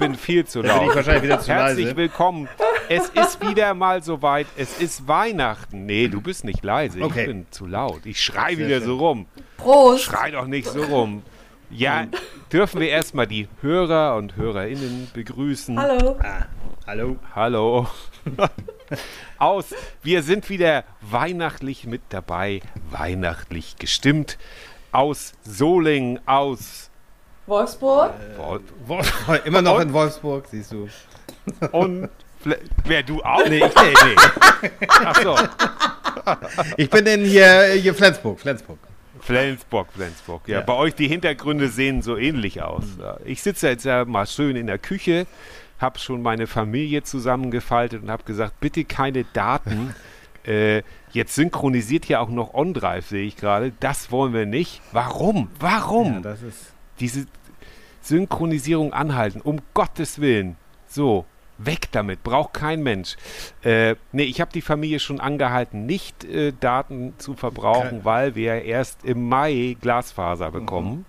bin viel zu Dann bin laut. ich wahrscheinlich wieder zu Herzlich leise. willkommen. Es ist wieder mal soweit. Es ist Weihnachten. Nee, du bist nicht leise. Okay. Ich bin zu laut. Ich schrei wieder schön. so rum. Prost! Schrei doch nicht so rum. Ja, dürfen wir erstmal die Hörer und Hörerinnen begrüßen. Hallo. Hallo. Hallo. Aus. Wir sind wieder weihnachtlich mit dabei, weihnachtlich gestimmt. Aus Solingen, aus Wolfsburg? Wol- Wo- Immer noch in Wolfsburg, siehst du. und wer du auch? Nee, ich, nee, nee. Ach so. ich bin in hier, hier Flensburg, Flensburg. Flensburg, Flensburg. Ja, Ja. bei euch die Hintergründe sehen so ähnlich aus. Ja. Ich sitze jetzt ja mal schön in der Küche, habe schon meine Familie zusammengefaltet und habe gesagt, bitte keine Daten. äh, jetzt synchronisiert ja auch noch OnDrive, sehe ich gerade. Das wollen wir nicht. Warum? Warum? Ja, das ist. Diese Synchronisierung anhalten, um Gottes Willen. So, weg damit, braucht kein Mensch. Äh, nee, ich habe die Familie schon angehalten, nicht äh, Daten zu verbrauchen, Okay. weil wir erst im Mai Glasfaser bekommen.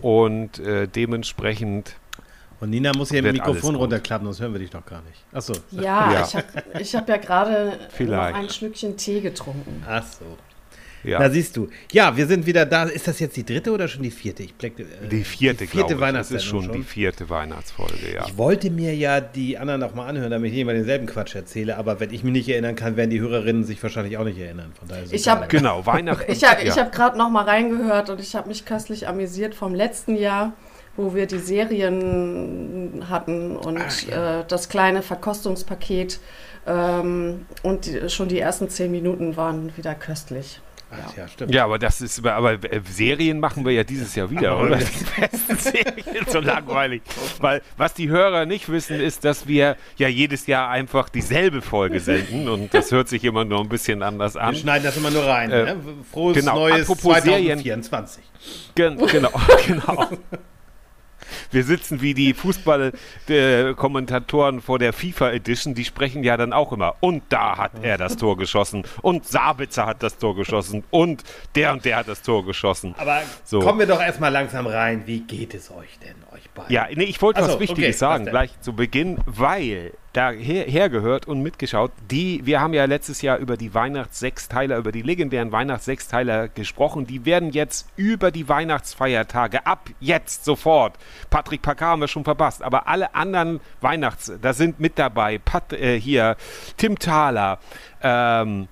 Und äh, dementsprechend, Und Nina muss hier im Mikrofon runterklappen, sonst hören wir dich doch gar nicht. Achso. Ja, Ja. ich habe ich hab ja gerade ein Schlückchen Tee getrunken. Ach so. Ja. Na siehst du. Ja, wir sind wieder da. Ist das jetzt die dritte oder schon die vierte? Ich bleck, äh, die vierte, die glaube vierte ich. Das ist schon, schon. die vierte Weihnachtsfolge, ja. Ich wollte mir ja die anderen noch mal anhören, damit ich immer denselben Quatsch erzähle, aber wenn ich mich nicht erinnern kann, werden die Hörerinnen sich wahrscheinlich auch nicht erinnern. Von daher ist es Ich hab- egal. Genau, Weihnachten. Ich habe ja. hab gerade noch mal reingehört und ich habe mich köstlich amüsiert vom letzten Jahr, wo wir die Serien hatten und äh, das kleine Verkostungspaket. Ähm, und die, schon die ersten zehn Minuten waren wieder köstlich. Ach, ja, stimmt. Ja, aber das ist, aber äh, Serien machen wir ja dieses Jahr wieder, oder? Die besten Serien, so langweilig. Weil, was die Hörer nicht wissen, ist, dass wir ja jedes Jahr einfach dieselbe Folge senden und das hört sich immer nur ein bisschen anders Wir an. schneiden das immer nur rein. Äh, ne? Frohes genau, neues apropos Serien. 2024. Gen genau, genau. Wir sitzen wie die Fußball-Kommentatoren vor der FIFA Edition, die sprechen ja dann auch immer. Und da hat er das Tor geschossen. Und Sabitzer hat das Tor geschossen. Und der und der hat das Tor geschossen. Aber So. kommen wir doch erstmal langsam rein. Wie geht es euch denn, beiden? Ja, nee, ich wollte Ach was Wichtiges okay, sagen, gleich zu Beginn, weil da her, hergehört und mitgeschaut, die, wir haben ja letztes Jahr über die Weihnachts-Sechsteiler, über die legendären Weihnachts-Sechsteiler gesprochen, die werden jetzt über die Weihnachtsfeiertage, ab jetzt sofort, Patrick Packard haben wir schon verpasst, aber alle anderen Weihnachts, da sind mit dabei, Pat, äh, hier, Tim Thaler, ähm,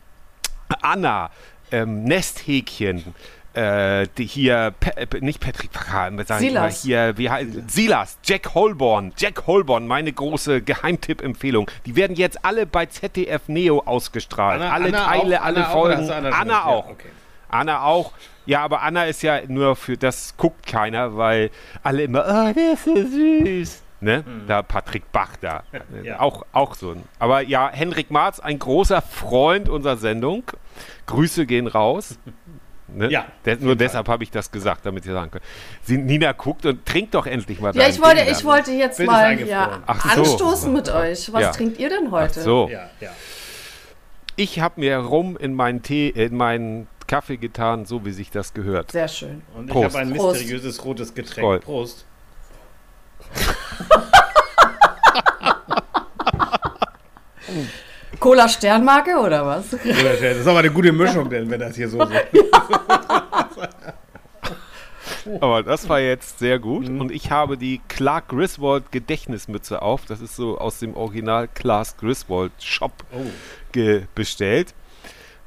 Anna, ähm, Nesthäkchen, äh, die hier, Pe Pe- nicht Patrick Packard, sag ich mal, Silas. hier, wie heißt, Silas, Jack Holborn, Jack Holborn, meine große Geheimtipp-Empfehlung. Die werden jetzt alle bei ZDF Neo ausgestrahlt. Anna- alle Anna Teile, auch? alle Anna auch, Folgen. du Anna Anna, gesagt? Ja, auch. okay. Anna auch. Ja, aber Anna ist ja nur für, das guckt keiner, weil alle immer, oh, der ist so süß. Ne? Da Patrick Bach da. Äh. Ja. Auch, auch so ein. Aber ja, Henrik Marz, ein großer Freund unserer Sendung. Grüße gehen raus. Ne? Ja. De nur deshalb habe ich das gesagt, damit ihr sagen könnt. Sie, Nina guckt und trinkt doch endlich mal. Ja, ich wollte, ich wollte jetzt Bild mal ja, so. anstoßen mit euch. Was ja. trinkt ihr denn heute? Ach so. Ja, ja. Ich habe mir Rum in meinen Tee, äh, in meinen Kaffee getan, so wie sich das gehört. Sehr schön. Und ich habe ein Prost. mysteriöses rotes Getränk. Voll. Prost. Cola Sternmarke oder was? Das ist aber eine gute Mischung, denn wenn das hier so ist. Aber das war jetzt sehr gut. Und ich habe die Clark Griswold Gedächtnismütze auf. Das ist so aus dem Original Clark Griswold Shop ge bestellt.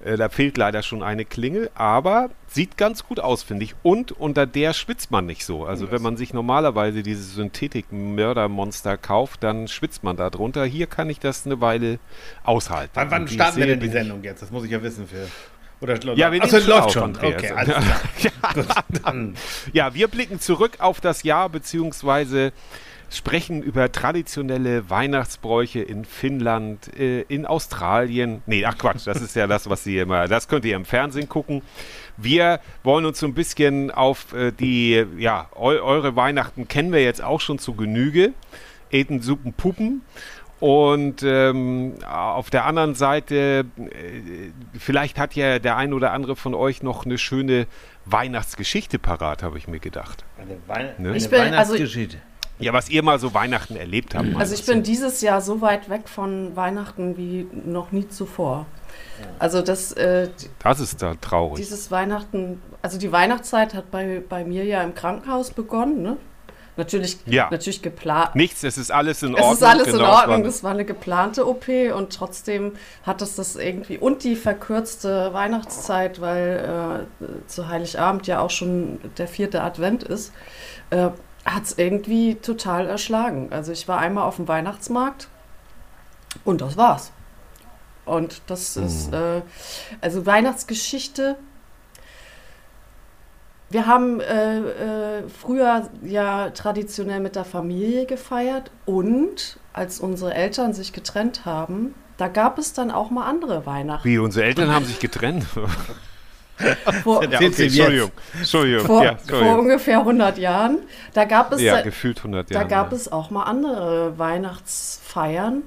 Äh, da fehlt leider schon eine Klingel, aber sieht ganz gut aus, finde ich. Und unter der schwitzt man nicht so. Also wenn man sich normalerweise diese Synthetik-Mördermonster kauft, dann schwitzt man da drunter. Hier kann ich das eine Weile aushalten. Wann, wann starten wir denn die Sendung jetzt? Das muss ich ja wissen für. Oder Ja, wir nehmen läuft schon. Andreas. Okay, klar. ja. Ja, wir blicken zurück auf das Jahr, beziehungsweise sprechen über traditionelle Weihnachtsbräuche in Finnland, äh, in Australien. Nee, ach Quatsch, das ist ja das, was Sie immer, das könnt ihr im Fernsehen gucken. Wir wollen uns so ein bisschen auf äh, die, ja, eu eure Weihnachten kennen wir jetzt auch schon zu Genüge. Eten, Suppen, Puppen. Und ähm, auf der anderen Seite, äh, vielleicht hat ja der ein oder andere von euch noch eine schöne Weihnachtsgeschichte parat, habe ich mir gedacht. Eine, Wein Ne? eine Ich bin- also- Weihnachtsgeschichte. Ja, was ihr mal so Weihnachten erlebt habt. Also ich bin dieses Jahr so weit weg von Weihnachten wie noch nie zuvor. Also das, äh, Das ist da traurig. dieses Weihnachten, also die Weihnachtszeit hat bei, bei mir ja im Krankenhaus begonnen, ne? Natürlich, Ja. natürlich geplant. Nichts, es ist alles in Ordnung. Es ist alles in genau, es Ordnung, das war eine geplante OP und trotzdem hat es das irgendwie und die verkürzte Weihnachtszeit, weil äh, zu Heiligabend ja auch schon der vierte Advent ist, äh, hat es irgendwie total erschlagen. Also ich war einmal auf dem Weihnachtsmarkt und das war's. Und das ist, äh, also Weihnachtsgeschichte. Wir haben äh, äh, früher ja traditionell mit der Familie gefeiert und als unsere Eltern sich getrennt haben, da gab es dann auch mal andere Weihnachten. Wie, unsere Eltern haben sich getrennt. Vor, ja, jetzt? Entschuldigung. Entschuldigung. vor, ja, vor Entschuldigung. ungefähr 100 Jahren, da gab es ja, da, gefühlt 100 Da Jahre. gab es auch mal andere Weihnachtsfeiern.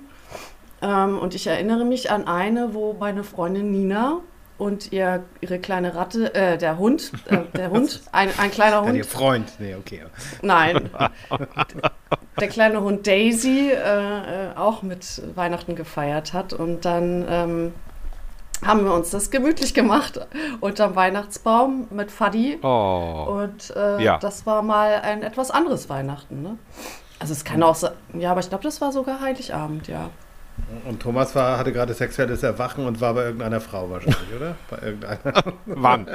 Ähm, und ich erinnere mich an eine, wo meine Freundin Nina und ihr, ihre kleine Ratte, äh, der Hund, äh, der Hund, ein, ein kleiner Dann ihr Hund, Freund. Nee, okay. nein, der kleine Hund Daisy äh, äh, auch mit Weihnachten gefeiert hat. Und dann ähm, haben wir uns das gemütlich gemacht unterm Weihnachtsbaum mit Faddy. Oh. Und äh, Ja. das war mal ein etwas anderes Weihnachten. Ne? Also es kann auch sein, ja, aber ich glaube, das war sogar Heiligabend, ja. Und Thomas war, hatte gerade sexuelles Erwachen und war bei irgendeiner Frau wahrscheinlich, oder? Bei irgendeiner. Wann?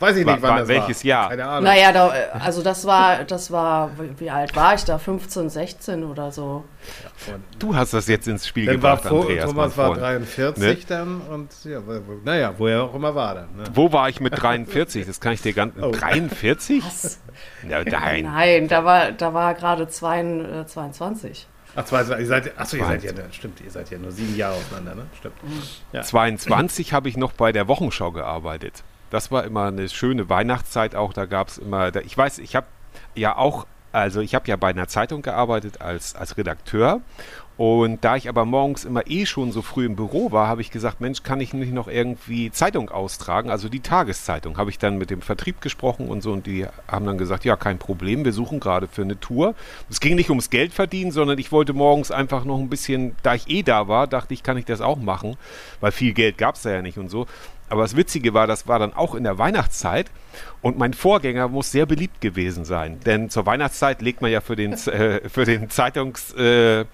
Weiß ich nicht, wann wa- das welches war. Jahr? Keine Ahnung. Naja, da, also das war, das war, wie alt war ich da? 15, 16 oder so. Du hast das jetzt ins Spiel Dann war gebracht, vor, Andreas. Thomas war Freund. 43 Ne? dann und ja, naja, wo er auch immer war dann. Ne? Wo war ich mit 43? Das kann ich dir ganz. Oh. 43? Was? Ja, nein. Nein, da war, da war gerade zwei, äh, 22. Ach, zwei, ihr seid, achso, ihr seid ja, 22. stimmt, ihr seid ja nur sieben Jahre auseinander, ne? Stimmt. Ja. 22 habe ich noch bei der Wochenschau gearbeitet. Das war immer eine schöne Weihnachtszeit auch. Da gab es immer, da, ich weiß, ich habe ja auch, also ich habe ja bei einer Zeitung gearbeitet als, als Redakteur. Und da ich aber morgens immer eh schon so früh im Büro war, habe ich gesagt, Mensch, kann ich nicht noch irgendwie Zeitung austragen? Also die Tageszeitung. Habe ich dann mit dem Vertrieb gesprochen und so und die haben dann gesagt, ja, kein Problem, wir suchen gerade für eine Tour. Es ging nicht ums Geld verdienen, sondern ich wollte morgens einfach noch ein bisschen, da ich eh da war, dachte ich, kann ich das auch machen, weil viel Geld gab es da ja nicht und so. Aber das Witzige war, das war dann auch in der Weihnachtszeit und mein Vorgänger muss sehr beliebt gewesen sein. Denn zur Weihnachtszeit legt man ja für den, äh, für den Zeitungs... Äh,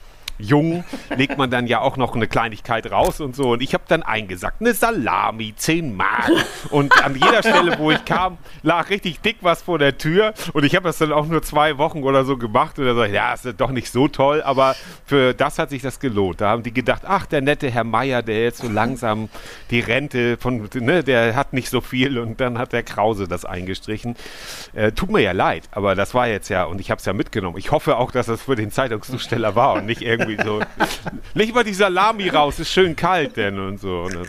Jungen legt man dann ja auch noch eine Kleinigkeit raus und so. Und ich habe dann eingesagt, eine Salami, 10 Mark. Und an jeder Stelle, wo ich kam, lag richtig dick was vor der Tür. Und ich habe das dann auch nur zwei Wochen oder so gemacht. Und da sag ich, ja, ist doch nicht so toll, aber für das hat sich das gelohnt. Da haben die gedacht, ach, der nette Herr Meier, der jetzt so langsam die Rente von, ne, der hat nicht so viel. Und dann hat der Krause das eingestrichen. Äh, tut mir ja leid, aber das war jetzt ja, und ich habe es ja mitgenommen. Ich hoffe auch, dass das für den Zeitungszusteller war und nicht irgendwie so, leg mal die Salami raus, ist schön kalt denn und so. Und dann,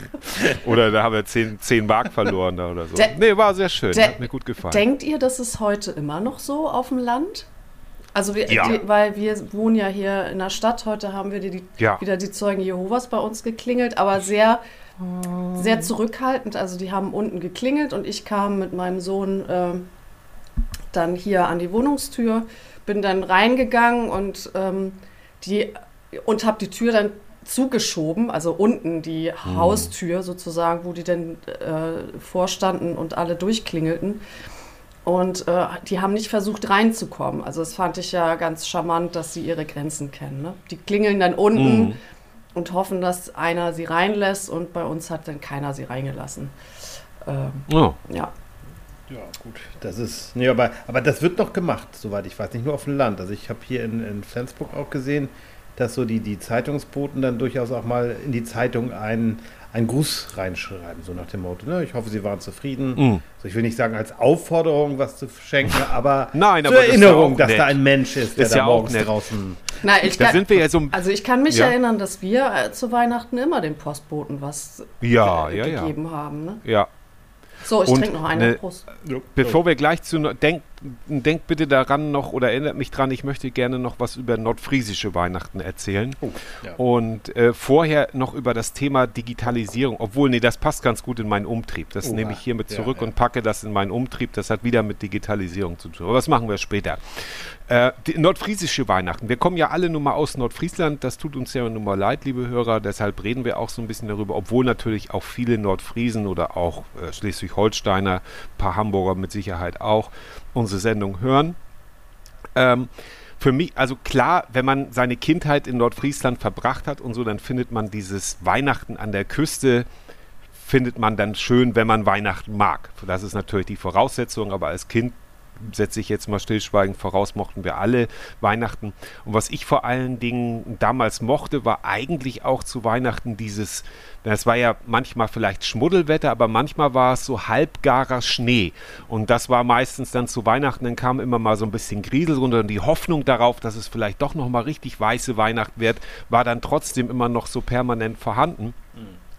oder da haben wir 10, 10 Mark verloren da oder so. Der- nee, war sehr schön, hat mir gut gefallen. Denkt ihr, das ist heute immer noch so auf dem Land? Also wir, Ja. die, weil wir wohnen ja hier in der Stadt. Heute haben wir die, die, Ja. wieder die Zeugen Jehovas bei uns geklingelt, aber sehr, sehr zurückhaltend. Also die haben unten geklingelt und ich kam mit meinem Sohn ähm, dann hier an die Wohnungstür, bin dann reingegangen und ähm, die und habe die Tür dann zugeschoben, also unten die Haustür sozusagen, wo die dann äh, vorstanden und alle durchklingelten. Und äh, die haben nicht versucht reinzukommen. Also das fand ich ja ganz charmant, dass sie ihre Grenzen kennen. Ne? Die klingeln dann unten und hoffen, dass einer sie reinlässt und bei uns hat dann keiner sie reingelassen. Ähm, Oh. ja. Ja, gut. Das ist. Nee, aber, aber das wird noch gemacht, soweit ich weiß. Nicht nur auf dem Land. Also ich habe hier in, in Flensburg auch gesehen, dass so die, die Zeitungsboten dann durchaus auch mal in die Zeitung einen, einen Gruß reinschreiben, so nach dem Motto, ne? Ich hoffe, Sie waren zufrieden. Mhm. Also ich will nicht sagen als Aufforderung, was zu schenken, aber Nein, zur aber das ist ja Erinnerung, dass nett. da ein Mensch ist, der Ist da ja auch morgens draußen. Na, ich Da kann, sind wir ja so. also ich kann mich Ja. erinnern, dass wir äh, zu Weihnachten immer dem Postboten was Ja, ge ja, ja. gegeben haben. Ne? Ja. So, ich trinke noch eine. ne- Prost. Bevor wir gleich zu. Denk, denk bitte daran noch oder erinnert mich dran, ich möchte gerne noch was über nordfriesische Weihnachten erzählen. Oh, ja. Und äh, vorher noch über das Thema Digitalisierung. Obwohl, nee, das passt ganz gut in meinen Umtrieb. Das Oha. nehme ich hiermit Ja, zurück ja. und packe das in meinen Umtrieb. Das hat wieder mit Digitalisierung zu tun. Aber das machen wir später. Äh, nordfriesische Weihnachten. Wir kommen ja alle nun mal aus Nordfriesland. Das tut uns ja nun mal leid, liebe Hörer. Deshalb reden wir auch so ein bisschen darüber. Obwohl natürlich auch viele Nordfriesen oder auch äh, Schleswig-Holsteiner, ein paar Hamburger mit Sicherheit auch, unsere Sendung hören. Ähm, für mich, also klar, wenn man seine Kindheit in Nordfriesland verbracht hat und so, dann findet man dieses Weihnachten an der Küste, findet man dann schön, wenn man Weihnachten mag. Das ist natürlich die Voraussetzung, aber als Kind setze ich jetzt mal stillschweigend voraus, mochten wir alle Weihnachten. Und was ich vor allen Dingen damals mochte, war eigentlich auch zu Weihnachten dieses, das war ja manchmal vielleicht Schmuddelwetter, aber manchmal war es so halbgarer Schnee. Und das war meistens dann zu Weihnachten, dann kam immer mal so ein bisschen Griesel runter und die Hoffnung darauf, dass es vielleicht doch nochmal richtig weiße Weihnacht wird, war dann trotzdem immer noch so permanent vorhanden.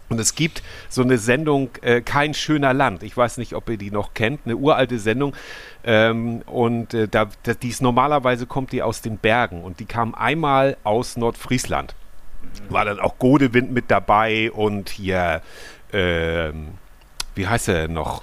Und es gibt so eine Sendung, äh, Kein schöner Land. Ich weiß nicht, ob ihr die noch kennt. Eine uralte Sendung. Ähm, und äh, da, da, die ist normalerweise kommt die aus den Bergen. Und die kam einmal aus Nordfriesland. War dann auch Godewind mit dabei und hier, ähm, wie heißt er noch?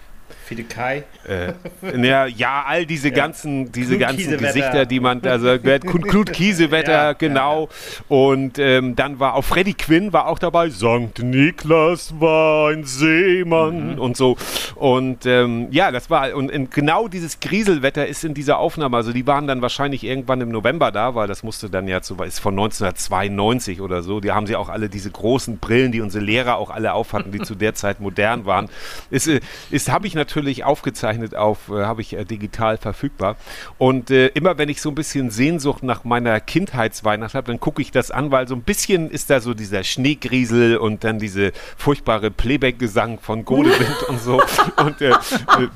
Fide Kai. Äh, na, ja, all diese ganzen, diese Knut ganzen. Gesichter, die man, also Knut Kiesewetter, Ja, ja, genau. Und ähm, dann war auch Freddy Quinn war auch dabei. Sankt Niklas war ein Seemann Mhm. und so. Und ähm, ja, das war und, und genau dieses Grieselwetter ist in dieser Aufnahme. Also die waren dann wahrscheinlich irgendwann im November da, weil das musste dann ja zu, ist von 1992 oder so. Die haben sie auch alle diese großen Brillen, die unsere Lehrer auch alle aufhatten, die zu der Zeit modern waren. Ist, äh, ist habe ich natürlich aufgezeichnet auf, äh, habe ich äh, digital verfügbar. Und äh, immer wenn ich so ein bisschen Sehnsucht nach meiner Kindheitsweihnacht habe, dann gucke ich das an, weil so ein bisschen ist da so dieser Schneegriesel und dann diese furchtbare Playback-Gesang von Godewind und so. Und äh, äh,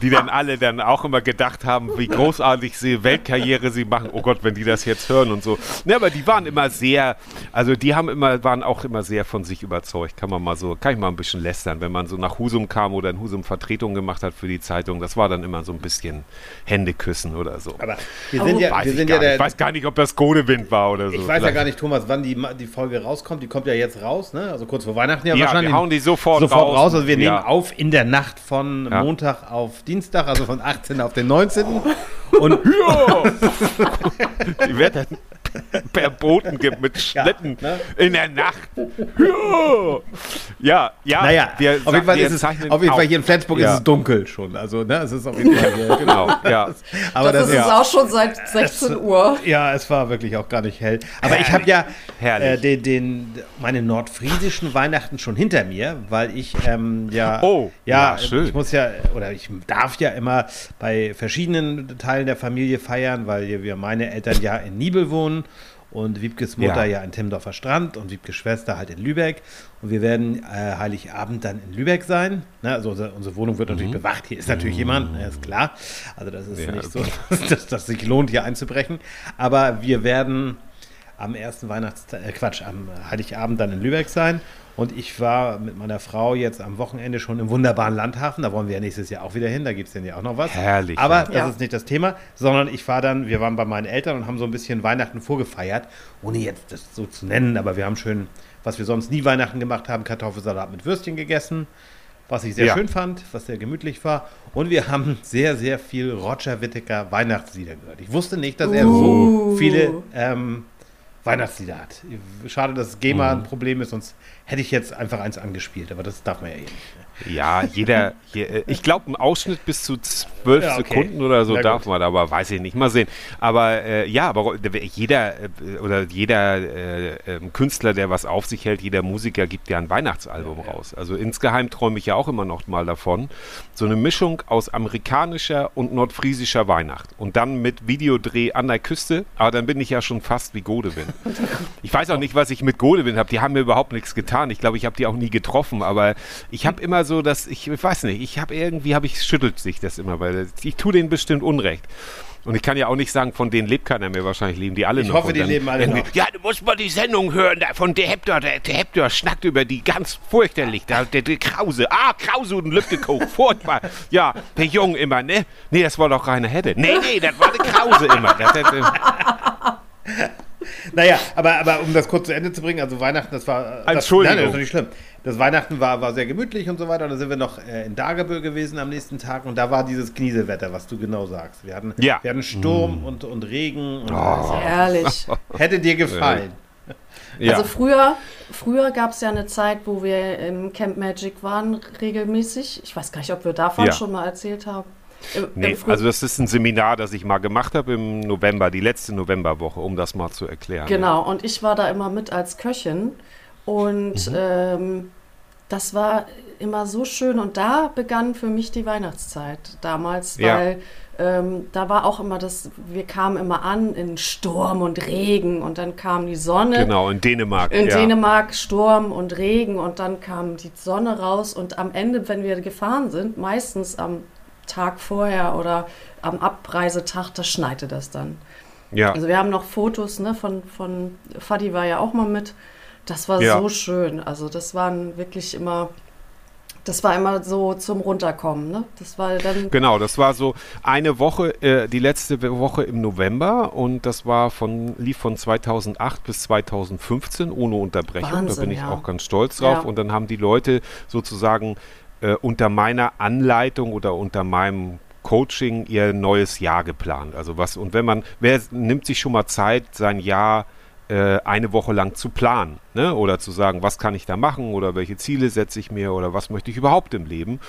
die dann alle dann auch immer gedacht haben, wie großartig sie Weltkarriere sie machen. Oh Gott, wenn die das jetzt hören und so. Ne, aber die waren immer sehr, also die haben immer, waren auch immer sehr von sich überzeugt. Kann man mal so, kann ich mal ein bisschen lästern, wenn man so nach Husum kam oder in Husum Vertretung gemacht hat für die Zeitung. Das war dann immer so ein bisschen Händeküssen oder so. Aber wir Oh, sind ja, weiß wir ich, sind ja der, ich weiß gar nicht, ob das Godewind war oder so. Ich weiß ja Vielleicht- gar nicht, Thomas, wann die, die Folge rauskommt. Die kommt ja jetzt raus, ne? Also kurz vor Weihnachten ja, Ja, wahrscheinlich. wir hauen die sofort, sofort raus. raus. Also wir Ja. nehmen auf in der Nacht von Ja. Montag auf Dienstag, also von 18. auf den 19. Und Ja! die wird dann per Boten gibt mit Schlitten ne? in der Nacht. Ja, ja, ja naja, wir, auf jeden Fall ist es, auf jeden Fall hier in Flensburg Ja. ist es dunkel schon. Also, ne, es ist auf jeden Fall hier, Genau, ja. Aber das, das, ist ist, auch schon seit 16 Uhr. ja, es war wirklich auch gar nicht hell. Aber ich habe ja Herrlich. äh, den, den, meine nordfriesischen Weihnachten schon hinter mir, weil ich ähm, ja, Oh, ja, ja, schön. ich muss ja, oder ich darf ja immer bei verschiedenen Teilen der Familie feiern, weil wir meine Eltern ja in Nibel wohnen und Wiebkes Mutter Ja. ja, in Timmendorfer Strand und Wiebkes Schwester halt in Lübeck. Und wir werden äh, Heiligabend dann in Lübeck sein. Ne, also unsere, unsere Wohnung wird natürlich bewacht. Hier ist natürlich jemand, ne, ist klar. Also das ist Mhm. Ja. nicht so, dass das sich lohnt, hier einzubrechen. Aber wir werden am ersten Weihnachtstag, äh, Quatsch, am Heiligabend dann in Lübeck sein. Und ich war mit meiner Frau jetzt am Wochenende schon im wunderbaren Landhafen. Da wollen wir ja nächstes Jahr auch wieder hin. Da gibt es dann ja auch noch was. Herrlich, Aber ja. das Ja. ist nicht das Thema, sondern ich war dann, wir waren bei meinen Eltern und haben so ein bisschen Weihnachten vorgefeiert. Ohne jetzt das so zu nennen, aber wir haben schön, was wir sonst nie Weihnachten gemacht haben, Kartoffelsalat mit Würstchen gegessen. Was ich sehr Ja. schön fand, was sehr gemütlich war. Und wir haben sehr, sehr viel Roger Whittaker Weihnachtslieder gehört. Ich wusste nicht, dass er so Uh. viele ähm, Weihnachtslieder hat. Schade, dass GEMA ein Problem ist, sonst hätte ich jetzt einfach eins angespielt, aber das darf man ja eh nicht. Ja, jeder, je, äh, ich glaube, ein Ausschnitt bis zu zwölf Ja, okay. Sekunden oder so Na darf gut. man, aber weiß ich nicht. Mal sehen. Aber äh, ja, aber jeder äh, oder jeder äh, ähm, Künstler, der was auf sich hält, jeder Musiker gibt ja ein Weihnachtsalbum raus. Also insgeheim träume ich ja auch immer noch mal davon. So eine Mischung aus amerikanischer und nordfriesischer Weihnacht. Und dann mit Videodreh an der Küste, aber dann bin ich ja schon fast wie Godewin. Ich weiß auch nicht, was ich mit Godewin habe. Die haben mir überhaupt nichts getan. Ich glaube, ich habe die auch nie getroffen. Aber ich habe immer so, dass ich, ich weiß nicht, ich habe irgendwie, habe ich, schüttelt sich das immer, weil ich tue denen bestimmt Unrecht. Und ich kann ja auch nicht sagen, von denen lebt keiner mehr. Wahrscheinlich leben die alle Ich noch. hoffe, Und die leben alle noch. Ja, du musst mal die Sendung hören. Da, von der Heptor, der, der Heptor schnackt über die ganz furchterlich. Der, der, der Krause. Ah, Krause und Lübkekow. Furchtbar. Ja, der Jung immer, ne? Nee, das war doch Rainer Hedde. Nee, nee, das war der Krause immer. Das, das, Naja, aber, aber um das kurz zu Ende zu bringen, also Weihnachten, das war. Das, Entschuldigung. Nein, das ist nicht schlimm. Das Weihnachten war, war sehr gemütlich und so weiter. Da sind wir noch äh, in Dagebüll gewesen am nächsten Tag und da war dieses Knieselwetter, was du genau sagst. Wir hatten, Ja. wir hatten Sturm und, und Regen und Herrlich. hätte dir gefallen. ja. Also früher, früher gab es ja eine Zeit, wo wir im Camp Magic waren, regelmäßig. Ich weiß gar nicht, ob wir davon Ja. schon mal erzählt haben. Im, Nee, im also das ist ein Seminar, das ich mal gemacht habe im November, die letzte Novemberwoche, um das mal zu erklären. Genau, und ich war da immer mit als Köchin. Und Mhm. ähm, das war immer so schön. Und da begann für mich die Weihnachtszeit damals, Ja. weil ähm, da war auch immer das, wir kamen immer an in Sturm und Regen und dann kam die Sonne. Genau, in Dänemark. In ja. Dänemark Sturm und Regen und dann kam die Sonne raus und am Ende, wenn wir gefahren sind, meistens am Tag vorher oder am Abreisetag, da schneite das dann. Ja. Also wir haben noch Fotos ne, von, von Fadi war ja auch mal mit. Das war Ja. so schön. Also das waren wirklich immer, das war immer so zum Runterkommen. Ne? Das war dann, Genau, das war so eine Woche, äh, die letzte Woche im November und das war von, lief von 2008 bis 2015 ohne Unterbrechung. da Wahnsinn, bin ich ja. auch ganz stolz drauf. Ja. Und dann haben die Leute sozusagen äh, unter meiner Anleitung oder unter meinem Coaching ihr neues Jahr geplant. Also was, und wenn man, wer nimmt sich schon mal Zeit, sein Jahr äh, eine Woche lang zu planen, ne? Oder zu sagen, was kann ich da machen oder welche Ziele setze ich mir oder was möchte ich überhaupt im Leben.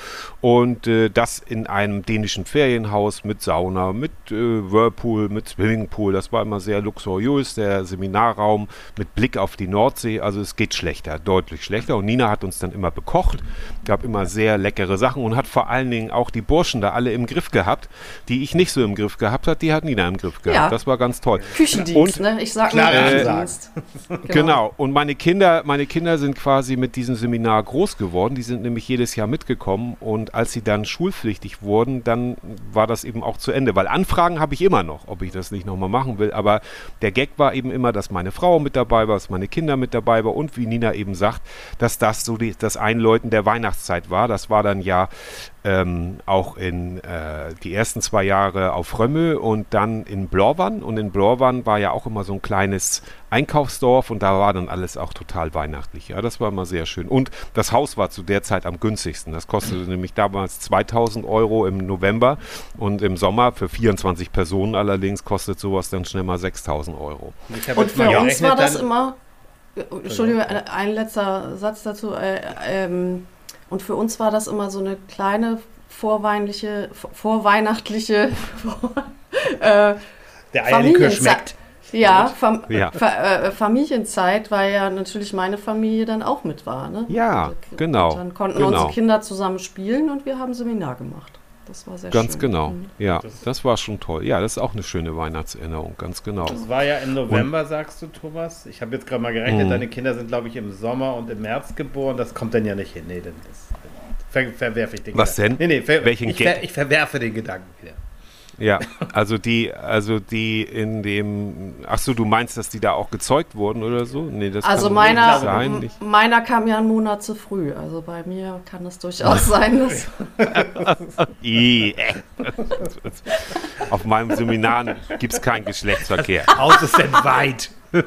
Und äh, das in einem dänischen Ferienhaus mit Sauna, mit äh, Whirlpool, mit Swimmingpool. Das war immer sehr luxuriös, der Seminarraum mit Blick auf die Nordsee. Also es geht schlechter, deutlich schlechter. Und Nina hat uns dann immer bekocht, gab immer sehr leckere Sachen und hat vor allen Dingen auch die Burschen da alle im Griff gehabt, die ich nicht so im Griff gehabt hat, die hat Nina im Griff gehabt. Ja. Das war ganz toll. Küchendienst, Und- ne? Ich sag mal äh, Küchendienst. Genau. Und meine Kinder, meine Kinder sind quasi mit diesem Seminar groß geworden. Die sind nämlich jedes Jahr mitgekommen. Und als sie dann schulpflichtig wurden, dann war das eben auch zu Ende. Weil Anfragen habe ich immer noch, ob ich das nicht nochmal machen will. Aber der Gag war eben immer, dass meine Frau mit dabei war, dass meine Kinder mit dabei war und wie Nina eben sagt, dass das so die, das Einläuten der Weihnachtszeit war. Das war dann ja ähm, auch in äh, die ersten zwei Jahre auf Römme und dann in Blorwan. Und in Blorwan war ja auch immer so ein kleines Einkaufsdorf und da war dann alles auch total weihnachtlich. Ja, das war immer sehr schön. Und das Haus war zu der Zeit am günstigsten. Das kostete nämlich damals 2000 Euro im November und im Sommer für 24 Personen allerdings kostet sowas dann schnell mal 6000 Euro. Und für uns war das immer, äh, Entschuldigung, ein, ein letzter Satz dazu. Äh, ähm, und für uns war das immer so eine kleine vorweinliche, vor- vorweihnachtliche äh, Der Eierlikör schmeckt. Ja, Fam Ja. Fa äh, Familienzeit, weil ja natürlich meine Familie dann auch mit war. Ne? Ja, Und genau, Dann konnten genau. unsere Kinder zusammen spielen und wir haben Seminar gemacht. Das war sehr Ganz schön. genau. Mhm. Ja, Das- das war schon toll. Ja, das ist auch eine schöne Weihnachtserinnerung. Ganz genau. Das war ja im November, sagst du, Thomas. Ich habe jetzt gerade mal gerechnet, Mhm. deine Kinder sind, glaube ich, im Sommer und im März geboren. Das kommt dann ja nicht hin. Nee, dann das, ver, verwerfe ich den Was Gedanken. denn? Nee, nee, ver, Welchen ich, ver, ich verwerfe den Gedanken wieder. Ja, also die, also die in dem, ach so, du meinst, dass die da auch gezeugt wurden oder so? Nee, das Also kann meiner, nicht sein. Ich, meiner kam ja einen Monat zu früh. Also bei mir kann es durchaus sein, dass I, äh. Auf meinem Seminar gibt es keinen Geschlechtsverkehr. Haus ist entweiht.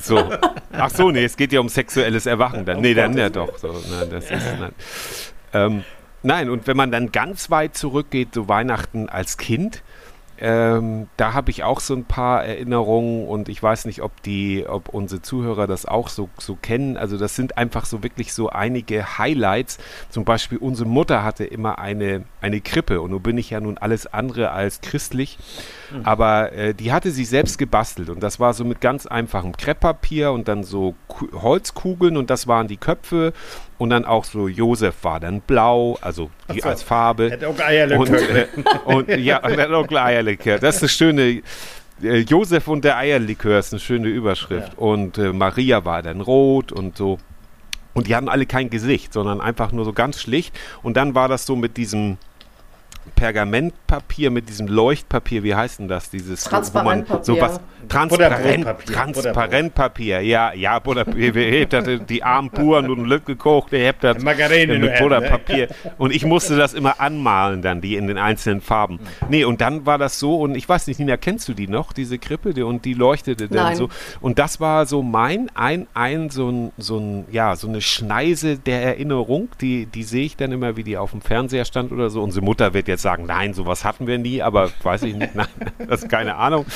So. Ach so, nee, es geht ja um sexuelles Erwachen. Dann, nee, dann ja doch. So, nein, das ist, nein. Ähm, nein, und wenn man dann ganz weit zurückgeht, so Weihnachten als Kind, Ähm, da habe ich auch so ein paar Erinnerungen und ich weiß nicht, ob die, ob unsere Zuhörer das auch so, so kennen. Also das sind einfach so wirklich so einige Highlights. Zum Beispiel unsere Mutter hatte immer eine, eine Krippe und nun bin ich ja nun alles andere als christlich. Mhm. Aber äh, die hatte sie selbst gebastelt und das war so mit ganz einfachem Krepppapier und dann so Ku Holzkugeln und das waren die Köpfe und dann auch so Josef war dann blau, also die so, als Farbe. Hätte auch Eierlikör. Und, äh, und ja, hat auch Eierlikör. Das ist eine schöne. Äh, Josef und der Eierlikör ist eine schöne Überschrift. Ja. Und äh, Maria war dann rot und so. Und die hatten alle kein Gesicht, sondern einfach nur so ganz schlicht. Und dann war das so mit diesem Pergamentpapier mit diesem Leuchtpapier, wie heißt denn das? Dieses Transparentpapier. So was, Transparent, Transparentpapier, ja, ja, Butterpapier. ihr habt die armen Buren und Lück gekocht, ihr habt das Margarine mit Butterpapier. Ne? Und ich musste das immer anmalen dann, die in den einzelnen Farben. Nee, und dann war das so, und ich weiß nicht, Nina, kennst du die noch, diese Krippe? Die, und die leuchtete dann Nein. so. Und das war so mein, ein, ein, so ein, so ein, ja, so eine Schneise der Erinnerung, die, die sehe ich dann immer, wie die auf dem Fernseher stand oder so. Unsere Mutter wird jetzt sagen, nein, sowas hatten wir nie, aber weiß ich nicht, nein, das ist keine Ahnung.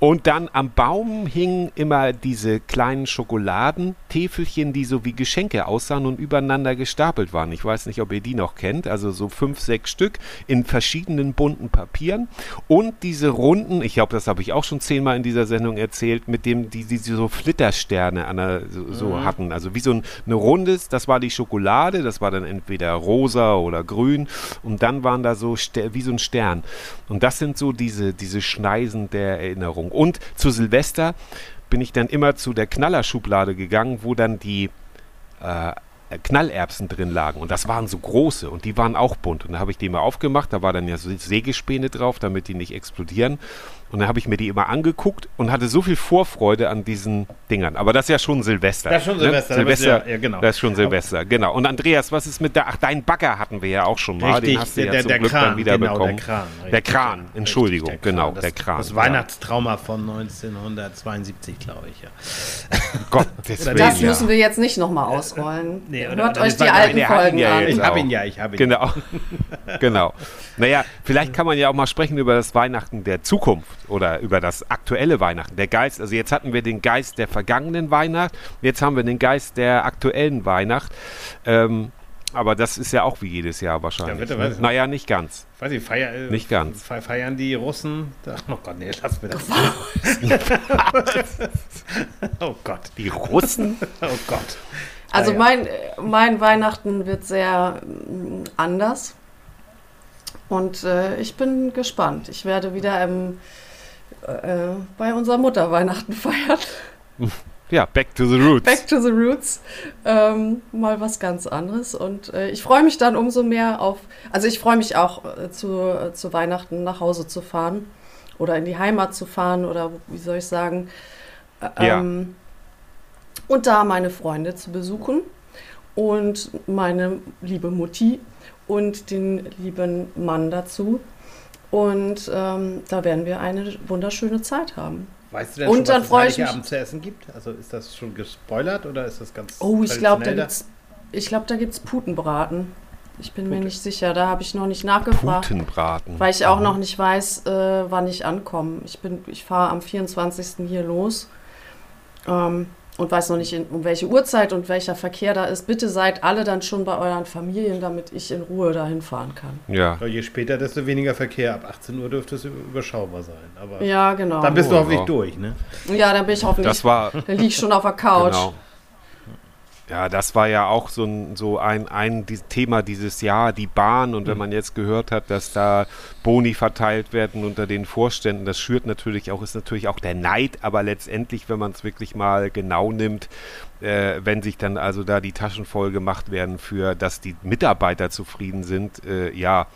Und dann am Baum hingen immer diese kleinen Schokoladentäfelchen, die so wie Geschenke aussahen und übereinander gestapelt waren. Ich weiß nicht, ob ihr die noch kennt. Also so fünf, sechs Stück in verschiedenen bunten Papieren. Und diese runden, ich glaube, das habe ich auch schon zehnmal in dieser Sendung erzählt, mit dem die, die so Flittersterne an der, so, so mhm. hatten. Also wie so ein, eine rundes, das war die Schokolade, das war dann entweder rosa oder grün. Und dann waren da so wie so ein Stern. Und das sind so diese, diese Schneisen der Erinnerung. Und zu Silvester bin ich dann immer zu der Knallerschublade gegangen, wo dann die äh, Knallerbsen drin lagen. Und das waren so große und die waren auch bunt. Und da habe ich die mal aufgemacht, da war dann ja so Sägespäne drauf, damit die nicht explodieren. Und dann habe ich mir die immer angeguckt und hatte so viel Vorfreude an diesen Dingern. Aber das ist ja schon Silvester. Das ist schon ne? Silvester. Silvester ja, ja, genau. Das ist schon Silvester, genau. Und Andreas, was ist mit der, ach, dein Bagger hatten wir ja auch schon mal. Richtig, Den hast du der, ja zum der Glück Kran, dann wieder genau, bekommen. Der Kran, der Kran, Entschuldigung, richtig, der Kran. genau, das, der Kran. Das Weihnachtstrauma von 1972, glaube ich, ja. Gott, das, das müssen wir jetzt nicht nochmal ausrollen. Nee, oder, Hört euch die alten Folgen an. Ich habe ihn ja, ich habe ihn. Genau, genau. Naja, vielleicht kann man ja auch mal sprechen über das Weihnachten der Zukunft oder über das aktuelle Weihnachten. Der Geist, also jetzt hatten wir den Geist der vergangenen Weihnacht, jetzt haben wir den Geist der aktuellen Weihnacht. Ähm, aber das ist ja auch wie jedes Jahr wahrscheinlich. Ja, bitte, ne? Naja, nicht ganz. Weiß ich, feier, äh, nicht ganz. Feiern die Russen? Oh Gott, nee, lass mir das. oh Gott. Die Russen? oh Gott. Also ah, ja. mein, mein Weihnachten wird sehr mm, anders. Und äh, ich bin gespannt. Ich werde wieder im äh, bei unserer Mutter Weihnachten feiert. Ja, back to the roots. Back to the roots. Ähm, mal was ganz anderes. Und äh, ich freue mich dann umso mehr auf, also ich freue mich auch äh, zu, äh, zu Weihnachten nach Hause zu fahren oder in die Heimat zu fahren oder wie soll ich sagen. Ähm, ja. Und da meine Freunde zu besuchen und meine liebe Mutti und den lieben Mann dazu. Und ähm, da werden wir eine wunderschöne Zeit haben. Weißt du denn und schon, was es Abend zu essen gibt? Also ist das schon gespoilert oder ist das ganz Oh, ich glaube, da gibt's ich glaube, da gibt's Putenbraten. Ich bin Pute. mir nicht sicher, da habe ich noch nicht nachgefragt. Putenbraten. Weil ich auch mhm. noch nicht weiß, äh, wann ich ankomme. Ich ich fahre am 24. hier los. Ähm, und weiß noch nicht, um welche Uhrzeit und welcher Verkehr da ist. Bitte seid alle dann schon bei euren Familien, damit ich in Ruhe dahin fahren kann. Ja. Je später, desto weniger Verkehr. Ab 18 Uhr dürfte es überschaubar sein. Aber ja, genau. Dann bist du hoffentlich durch, ne? Ja, dann bin ich hoffentlich. Das war, dann liege ich schon auf der Couch. Genau. Ja, das war ja auch so ein, so ein, ein Thema dieses Jahr, die Bahn. Und wenn mhm. man jetzt gehört hat, dass da Boni verteilt werden unter den Vorständen, das schürt natürlich auch, ist natürlich auch der Neid. Aber letztendlich, wenn man es wirklich mal genau nimmt, äh, wenn sich dann also da die Taschen voll gemacht werden für, dass die Mitarbeiter zufrieden sind, äh, ja,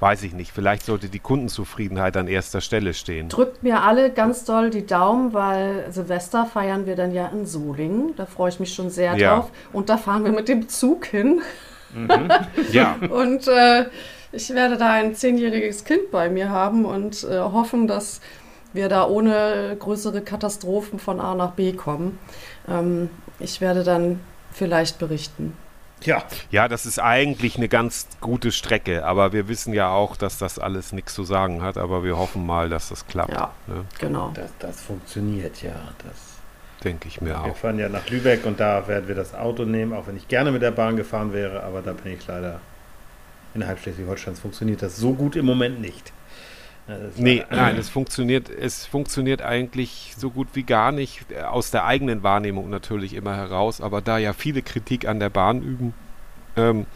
weiß ich nicht. Vielleicht sollte die Kundenzufriedenheit an erster Stelle stehen. Drückt mir alle ganz doll die Daumen, weil Silvester feiern wir dann ja in Solingen. Da freue ich mich schon sehr ja. drauf. Und da fahren wir mit dem Zug hin. Mhm. ja. Und äh, ich werde da ein zehnjähriges Kind bei mir haben und äh, hoffen, dass wir da ohne größere Katastrophen von A nach B kommen. Ähm, ich werde dann vielleicht berichten. Ja. Ja, das ist eigentlich eine ganz gute Strecke, aber wir wissen ja auch, dass das alles nichts zu sagen hat, aber wir hoffen mal, dass das klappt. Ja, Ne? genau. Das, das funktioniert, ja. Das, Denke ich mir wir auch. fahren ja nach Lübeck und da werden wir das Auto nehmen, auch wenn ich gerne mit der Bahn gefahren wäre, aber da bin ich leider innerhalb Schleswig-Holsteins funktioniert das so gut im Moment nicht. Nee, nein, es funktioniert, es funktioniert eigentlich so gut wie gar nicht, äh, aus der eigenen Wahrnehmung natürlich immer heraus, aber da ja viele Kritik an der Bahn üben, ähm,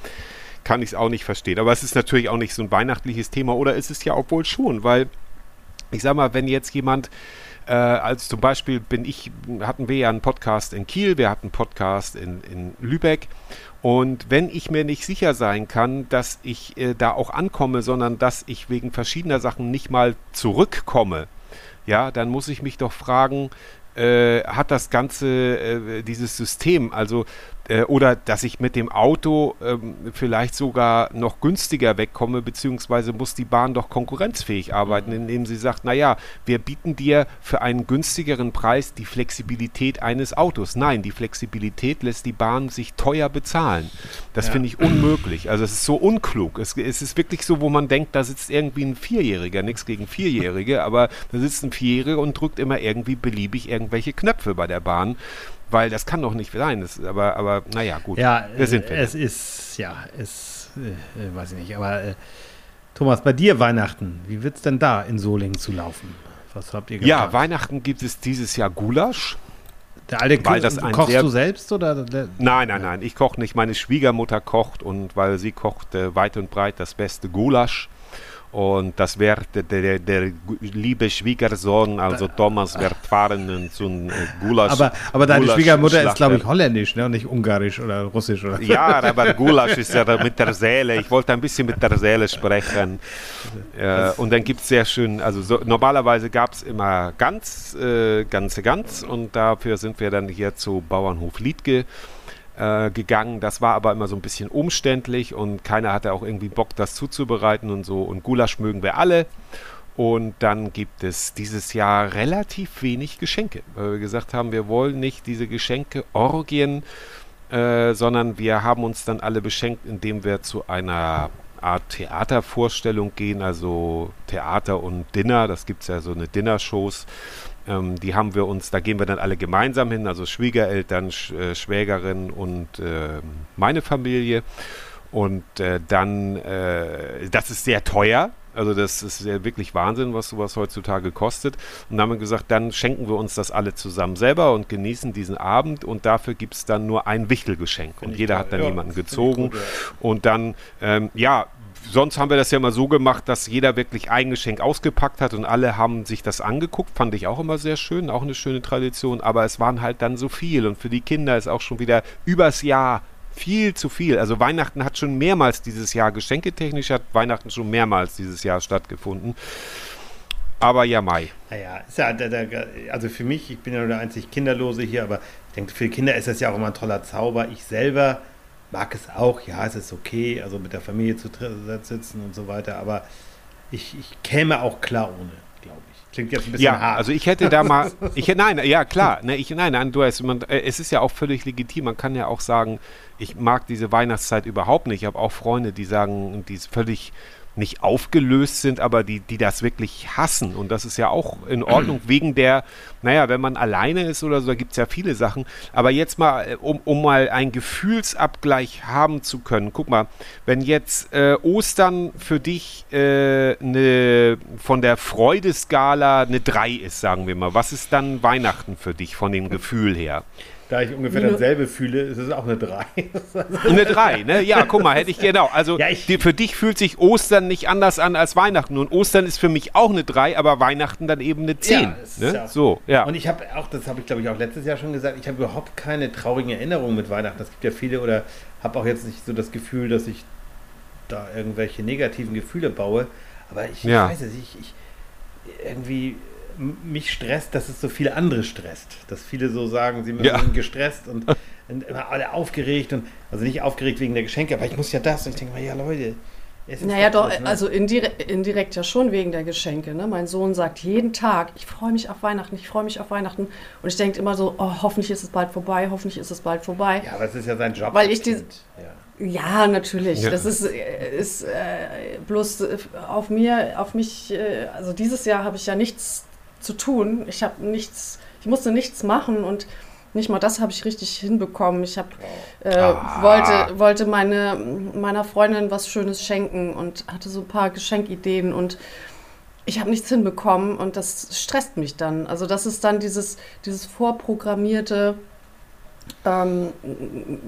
kann ich es auch nicht verstehen. Aber es ist natürlich auch nicht so ein weihnachtliches Thema, oder ist es ja obwohl schon, weil ich sag mal, wenn jetzt jemand äh, als zum Beispiel bin ich, hatten wir ja einen Podcast in Kiel, wir hatten einen Podcast in, in Lübeck. Und wenn ich mir nicht sicher sein kann, dass ich äh, da auch ankomme, sondern dass ich wegen verschiedener Sachen nicht mal zurückkomme, ja, dann muss ich mich doch fragen, äh, hat das Ganze, äh, dieses System, also äh, oder dass ich mit dem Auto ähm, vielleicht sogar noch günstiger wegkomme, beziehungsweise muss die Bahn doch konkurrenzfähig arbeiten, indem sie sagt, naja, wir bieten dir für einen günstigeren Preis die Flexibilität eines Autos. Nein, die Flexibilität lässt die Bahn sich teuer bezahlen. Das Ja. finde ich unmöglich. Also es ist so unklug. Es, es ist wirklich so, wo man denkt, da sitzt irgendwie ein Vierjähriger, nichts gegen Vierjährige, aber da sitzt ein Vierjähriger und drückt immer irgendwie beliebig irgendwelche Knöpfe bei der Bahn. Weil das kann doch nicht sein. Das, aber, aber naja, gut. Ja, Wer sind äh, wir es ist, ja, es, äh, äh, weiß ich nicht, aber äh, Thomas, bei dir Weihnachten, wie wird es denn da in Solingen zu laufen? Was habt ihr Ja, geplant? Weihnachten gibt es dieses Jahr Gulasch. Der alte weil das kochst du selbst oder? Der, Nein, nein, nein, ich koche nicht. Meine Schwiegermutter kocht und weil sie kocht äh, weit und breit das beste Gulasch. Und das wird der, der, liebe Schwiegersohn, also Thomas, wird fahren und so ein äh, Gulasch. aber, aber deine Gulasch- Schwiegermutter ist, glaube ich, holländisch, ne? Nicht ungarisch oder russisch oder Ja, aber Gulasch ist ja mit der Seele. Ich wollte ein bisschen mit der Seele sprechen. Äh, und dann gibt es sehr schön, also so, normalerweise gab es immer ganz, äh, ganze Gans und dafür sind wir dann hier zu Bauernhof Liedke äh, gegangen. Das war aber immer so ein bisschen umständlich und keiner hatte auch irgendwie Bock, das zuzubereiten und so. Und Gulasch mögen wir alle. Und dann gibt es dieses Jahr relativ wenig Geschenke, weil wir gesagt haben, wir wollen nicht diese Geschenke Orgien äh, sondern wir haben uns dann alle beschenkt, indem wir zu einer Art Theatervorstellung gehen, also Theater und Dinner. Das gibt es ja so eine Dinnershows. Ähm, die haben wir uns, da gehen wir dann alle gemeinsam hin, also Schwiegereltern, Sch äh, Schwägerin und äh, meine Familie. Und äh, dann, äh, das ist sehr teuer. Also das ist ja wirklich Wahnsinn, was sowas heutzutage kostet. Und dann haben wir gesagt, dann schenken wir uns das alle zusammen selber und genießen diesen Abend. Und dafür gibt es dann nur ein Wichtelgeschenk. Und jeder hat dann Ja, jemanden gezogen. gut, ja. Und dann, ähm, ja, sonst haben wir das ja immer so gemacht, dass jeder wirklich ein Geschenk ausgepackt hat und alle haben sich das angeguckt. Fand ich auch immer sehr schön, auch eine schöne Tradition. Aber es waren halt dann so viel. Und für die Kinder ist auch schon wieder übers Jahr viel zu viel. Also Weihnachten hat schon mehrmals dieses Jahr, geschenketechnisch hat Weihnachten schon mehrmals dieses Jahr stattgefunden. Aber ja, Mai. Naja, also für mich, ich bin ja nur der einzig Kinderlose hier, aber ich denke, für Kinder ist das ja auch immer ein toller Zauber. Ich selber mag es auch, ja, es ist okay, also mit der Familie zu sitzen und so weiter, aber ich, ich käme auch klar ohne, glaube ich. Klingt jetzt ein bisschen Ja, hart. also ich hätte da mal, ich hätte, nein, ja klar, ne, ich, nein, nein, du hast, man, äh, es ist ja auch völlig legitim. Man kann ja auch sagen, ich mag diese Weihnachtszeit überhaupt nicht. Ich habe auch Freunde, die sagen, die völlig nicht aufgelöst sind, aber die, die das wirklich hassen. Und das ist ja auch in Ordnung, wegen der, naja, wenn man alleine ist oder so, da gibt es ja viele Sachen. Aber jetzt mal, äh, um, um mal einen Gefühlsabgleich haben zu können. Guck mal, wenn jetzt äh, Ostern für dich äh, eine, von der Freudeskala eine 3 ist, sagen wir mal, was ist dann Weihnachten für dich von dem Gefühl her? Da ich ungefähr Minus- dasselbe fühle, ist es auch eine 3. Eine 3, ne? Ja, guck mal, hätte ich genau. Also Ja, ich- die, für dich fühlt sich Ostern nicht anders an als Weihnachten. Und Ostern ist für mich auch eine 3, aber Weihnachten dann eben eine 10. Ja, ne? ja- So, ja. Und ich habe auch, das habe ich glaube ich auch letztes Jahr schon gesagt, ich habe überhaupt keine traurigen Erinnerungen mit Weihnachten. Es gibt ja viele oder habe auch jetzt nicht so das Gefühl, dass ich da irgendwelche negativen Gefühle baue. Aber ich, Ja. ich weiß es, ich, ich irgendwie mich stresst, dass es so viele andere stresst. Dass viele so sagen, sie Ja. sind gestresst und, und immer alle aufgeregt und also nicht aufgeregt wegen der Geschenke, aber ich muss ja das. Und ich denke mal, ja Leute, Es ist Naja, doch, das, ne? also indirekt, indirekt ja schon wegen der Geschenke. Ne? Mein Sohn sagt jeden Tag, ich freue mich auf Weihnachten, ich freue mich auf Weihnachten. Und ich denke immer so, oh, hoffentlich ist es bald vorbei, hoffentlich ist es bald vorbei. Ja, aber es ist ja sein Job. Weil ich die-. Ja. Ja, natürlich. Ja. Das ist, ist äh, bloß auf mir, auf mich, äh, also dieses Jahr habe ich ja nichts zu tun. Ich habe nichts, ich musste nichts machen und nicht mal das habe ich richtig hinbekommen. Ich habe äh, Ah. wollte, wollte meine, meiner Freundin was Schönes schenken und hatte so ein paar Geschenkideen und ich habe nichts hinbekommen und das stresst mich dann. Also das ist dann dieses, dieses vorprogrammierte, ähm,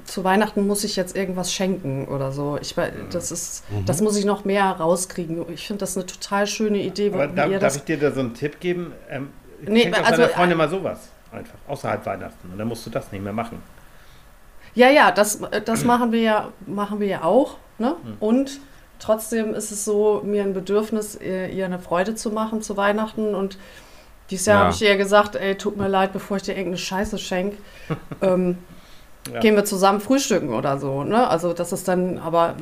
zu Weihnachten muss ich jetzt irgendwas schenken oder so. Ich, wei- das, ist, das muss ich noch mehr rauskriegen. Ich finde das eine total schöne Idee, Aber darf das ich dir da so einen Tipp geben? Ähm, Nee, schenk also, deiner Freundin äh, mal sowas. Einfach. Außerhalb Weihnachten. Und dann musst du das nicht mehr machen. Ja, ja, das, das machen wir ja, machen wir ja auch. Ne? Und trotzdem ist es so, mir ein Bedürfnis, ihr ihr eine Freude zu machen zu Weihnachten. Und dieses Jahr Ja. habe ich ihr gesagt, ey, tut mir leid, bevor ich dir irgendeine Scheiße schenke, ähm, Ja. gehen wir zusammen frühstücken oder so. Ne? Also das ist dann, aber,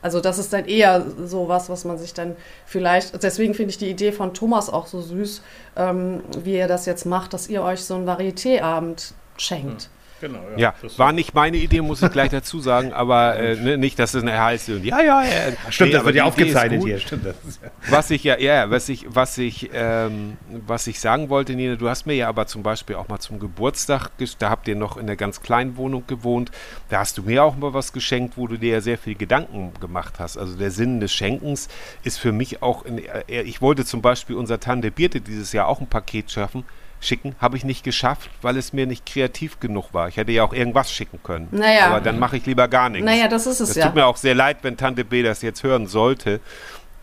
also das ist dann eher so was, was man sich dann vielleicht, deswegen finde ich die Idee von Thomas auch so süß, ähm, wie er das jetzt macht, dass ihr euch so einen Varieté-Abend schenkt. Genau, Ja, Das- war nicht meine Idee, muss ich gleich dazu sagen, aber äh, ne, nicht, dass es eine heiße und ja, ja, ja. Stimmt, Nee, das wird ja aufgezeichnet hier. Stimmt, das ist ja. Was ich ja, ja, was ich, was ich, ähm, was ich sagen wollte, Nina, du hast mir ja aber zum Beispiel auch mal zum Geburtstag, da habt ihr noch in einer ganz kleinen Wohnung gewohnt, da hast du mir auch mal was geschenkt, wo du dir ja sehr viel Gedanken gemacht hast. Also der Sinn des Schenkens ist für mich auch, in, äh, ich wollte zum Beispiel unser Tante Birte dieses Jahr auch ein Paket schaffen, schicken, habe ich nicht geschafft, weil es mir nicht kreativ genug war. Ich hätte ja auch irgendwas schicken können. Naja. Aber dann mache ich lieber gar nichts. Naja, das ist es Das ja. tut mir auch sehr leid, wenn Tante B das jetzt hören sollte.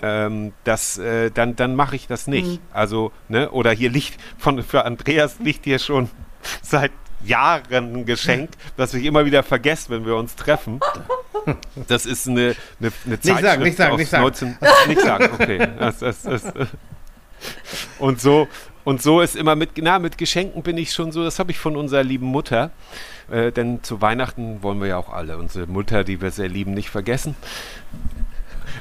Ähm, das, äh, dann dann mache ich das nicht. Mhm. Also, ne, oder hier liegt von für Andreas liegt hier schon seit Jahren ein Geschenk, das ich immer wieder vergesse, wenn wir uns treffen. Das ist eine, eine, eine sagen, Zeitschrift nicht sagen, aus nicht sagen. 19 nicht sagen, okay. Das, das, das, äh. und so und so ist immer mit, na, mit Geschenken bin ich schon so, das habe ich von unserer lieben Mutter. Äh, denn zu Weihnachten wollen wir ja auch alle unsere Mutter, die wir sehr lieben, nicht vergessen.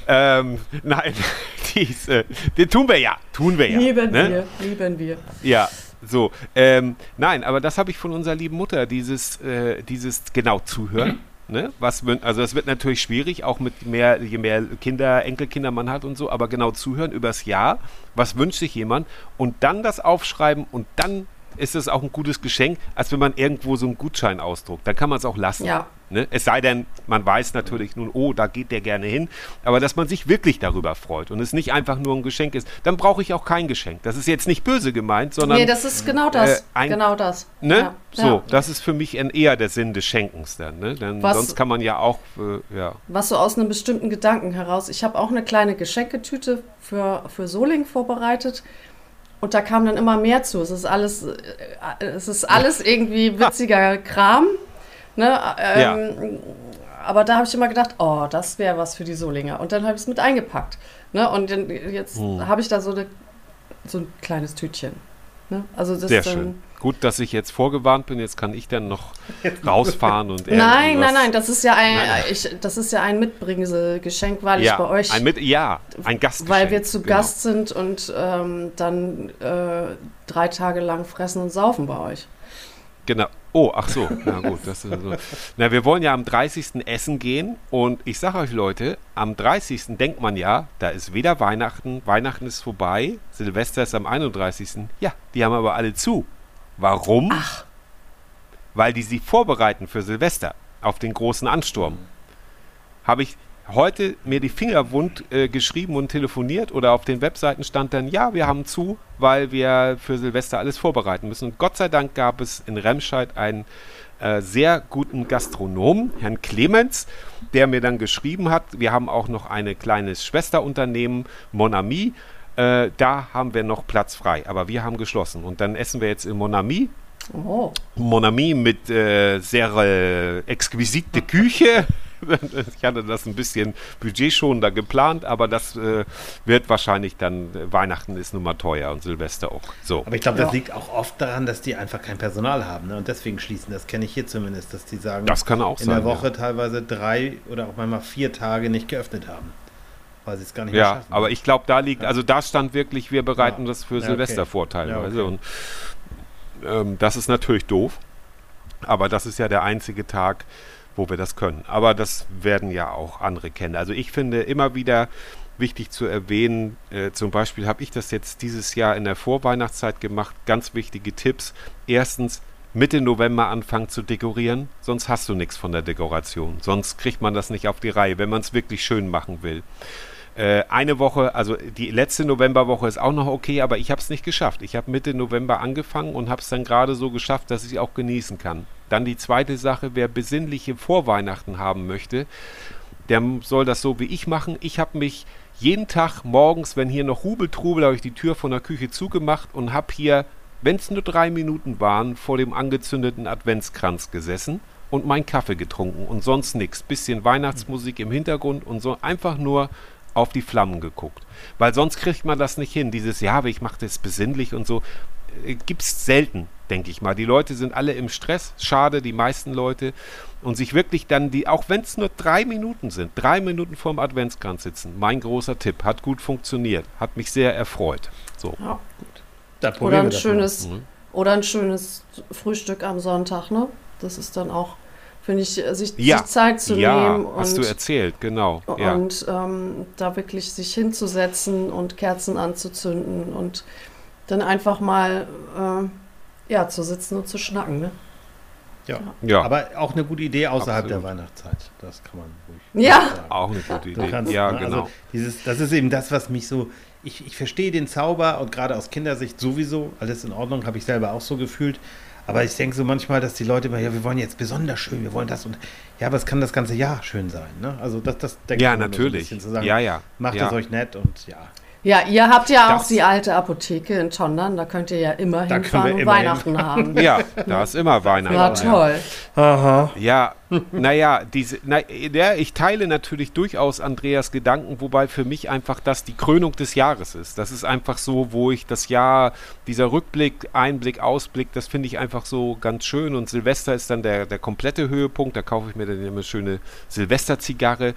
Ähm, nein, die, ist, äh, die tun wir ja, tun wir ja. Lieben ne? wir, lieben wir. Ja, so. Ähm, nein, aber das habe ich von unserer lieben Mutter, dieses, äh, dieses genau zuhören. Ne? Was, also das wird natürlich schwierig, auch mit mehr, je mehr Kinder, Enkelkinder man hat und so, aber genau zuhören übers Jahr, was wünscht sich jemand und dann das aufschreiben und dann ist es auch ein gutes Geschenk, als wenn man irgendwo so einen Gutschein ausdruckt. Dann kann man es auch lassen. Ja. Ne? Es sei denn, man weiß natürlich nun, oh, da geht der gerne hin. Aber dass man sich wirklich darüber freut und es nicht einfach nur ein Geschenk ist, dann brauche ich auch kein Geschenk. Das ist jetzt nicht böse gemeint, sondern Nee, das ist genau das. äh, ein- genau das. ne? Ja, so, ja. das ist für mich eher der Sinn des Schenkens dann. Ne? Denn Was- sonst kann man ja auch, äh, ja. Was so aus einem bestimmten Gedanken heraus. Ich habe auch eine kleine Geschenketüte für, für Soling vorbereitet. Und da kam dann immer mehr zu. Es ist alles, äh, es ist alles irgendwie witziger Kram. Ne? Ähm, Aber da habe ich immer gedacht, oh, das wäre was für die Solinger. Und dann habe ich es mit eingepackt. Ne? Und dann, jetzt Hm. habe ich da so, eine, so ein kleines Tütchen. Ne? Also das Sehr dann, schön. Gut, dass ich jetzt vorgewarnt bin. Jetzt kann ich dann noch rausfahren und Nein, nein, nein, das ist ja ein, nein. Ich, das ist ja ein Mitbringselgeschenk, weil ja, ich bei euch ein mit, ja, ein Gastgeschenk. Weil wir zu genau. Gast sind und ähm, dann äh, drei Tage lang fressen und saufen bei euch. Genau. Oh, ach so. Na gut. Das ist so. Na, wir wollen ja am 30. essen gehen und ich sage euch Leute, am 30. denkt man ja, da ist weder Weihnachten, Weihnachten ist vorbei, Silvester ist am 31. Ja, die haben aber alle zu. Warum? Ach. Weil die sich vorbereiten für Silvester auf den großen Ansturm. Habe ich heute mir die Finger wund äh, geschrieben und telefoniert oder auf den Webseiten stand dann, ja, wir haben zu, weil wir für Silvester alles vorbereiten müssen. Und Gott sei Dank gab es in Remscheid einen äh, sehr guten Gastronomen, Herrn Clemens, der mir dann geschrieben hat, wir haben auch noch ein kleines Schwesterunternehmen, Monami, äh, da haben wir noch Platz frei, aber wir haben geschlossen. Und dann essen wir jetzt in Monami, Oh. Mon Ami mit äh, sehr äh, exquisite Küche. Ich hatte das ein bisschen budgetschonender geplant, aber das äh, wird wahrscheinlich dann, äh, Weihnachten ist nun mal teuer und Silvester auch. So. Aber ich glaube, das Ja. liegt auch oft daran, dass die einfach kein Personal haben. Ne? Und deswegen schließen. Das kenne ich hier zumindest, dass die sagen, Das kann auch in sein. der Woche teilweise drei oder auch manchmal vier Tage nicht geöffnet haben. weil sie es gar nicht mehr Ja, schaffen. aber ich glaube, da liegt, also da stand wirklich, wir bereiten Ja. das für Ja, okay. Silvester vor teilweise. Ja, okay. Und ähm, das ist natürlich doof. Aber das ist ja der einzige Tag, wo wir das können. Aber das werden ja auch andere kennen. Also ich finde immer wieder wichtig zu erwähnen, äh, zum Beispiel habe ich das jetzt dieses Jahr in der Vorweihnachtszeit gemacht. Ganz wichtige Tipps. Erstens, Mitte November anfangen zu dekorieren, sonst hast du nichts von der Dekoration. Sonst kriegt man das nicht auf die Reihe, wenn man es wirklich schön machen will. Äh, eine Woche, also die letzte Novemberwoche ist auch noch okay, aber ich habe es nicht geschafft. Ich habe Mitte November angefangen und habe es dann gerade so geschafft, dass ich auch genießen kann. Dann die zweite Sache, wer besinnliche Vorweihnachten haben möchte, der soll das so wie ich machen. Ich habe mich jeden Tag morgens, wenn hier noch Hubeltrubel, habe ich die Tür von der Küche zugemacht und habe hier, wenn es nur drei Minuten waren, vor dem angezündeten Adventskranz gesessen und meinen Kaffee getrunken und sonst nichts. Bisschen Weihnachtsmusik im Hintergrund und so einfach nur auf die Flammen geguckt. Weil sonst kriegt man das nicht hin. Dieses, ja, ich mache das besinnlich und so. Äh, gibt's selten, denke ich mal. Die Leute sind alle im Stress. Schade, die meisten Leute. Und sich wirklich dann die, auch wenn es nur drei Minuten sind, drei Minuten vorm Adventskranz sitzen. Mein großer Tipp. Hat gut funktioniert. Hat mich sehr erfreut. So. Ja. Da Oder ein wir das schönes, Mhm. oder ein schönes Frühstück am Sonntag, ne? Das ist dann auch, finde ich, sich, Ja. sich Zeit zu ja, nehmen hast du und, erzählt, genau. Ja. und ähm, da wirklich sich hinzusetzen und Kerzen anzuzünden und dann einfach mal äh, ja, zu sitzen und zu schnacken, ne? Ja. ja. Aber auch eine gute Idee außerhalb Absolut. der Weihnachtszeit. Das kann man ruhig Ja. sagen. auch eine gute Idee. kannst, ja, ne, genau. Also dieses, das ist eben das, was mich so. Ich, ich verstehe den Zauber und gerade aus Kindersicht sowieso, alles in Ordnung, habe ich selber auch so gefühlt. Aber ich denke so manchmal, dass die Leute immer, ja, wir wollen jetzt besonders schön, wir wollen das und ja, aber es kann das ganze Jahr schön sein. Ne? Also das, das denke ja, ich immer so ein natürlich. bisschen zu sagen, ja, ja. Macht ja. es euch nett und ja. Ja, ihr habt ja auch Das- die alte Apotheke in Tondern, da könnt ihr ja immer hinfahren wir und immer hin. Weihnachten haben. Ja, da ist immer Weihnachten. Ja, toll. Aha. Ja, naja, diese, na, ja, ich teile natürlich durchaus Andreas Gedanken, wobei für mich einfach das die Krönung des Jahres ist. Das ist einfach so, wo ich das Jahr, dieser Rückblick, Einblick, Ausblick, das finde ich einfach so ganz schön. Und Silvester ist dann der, der komplette Höhepunkt. Da kaufe ich mir dann immer eine schöne Silvesterzigarre.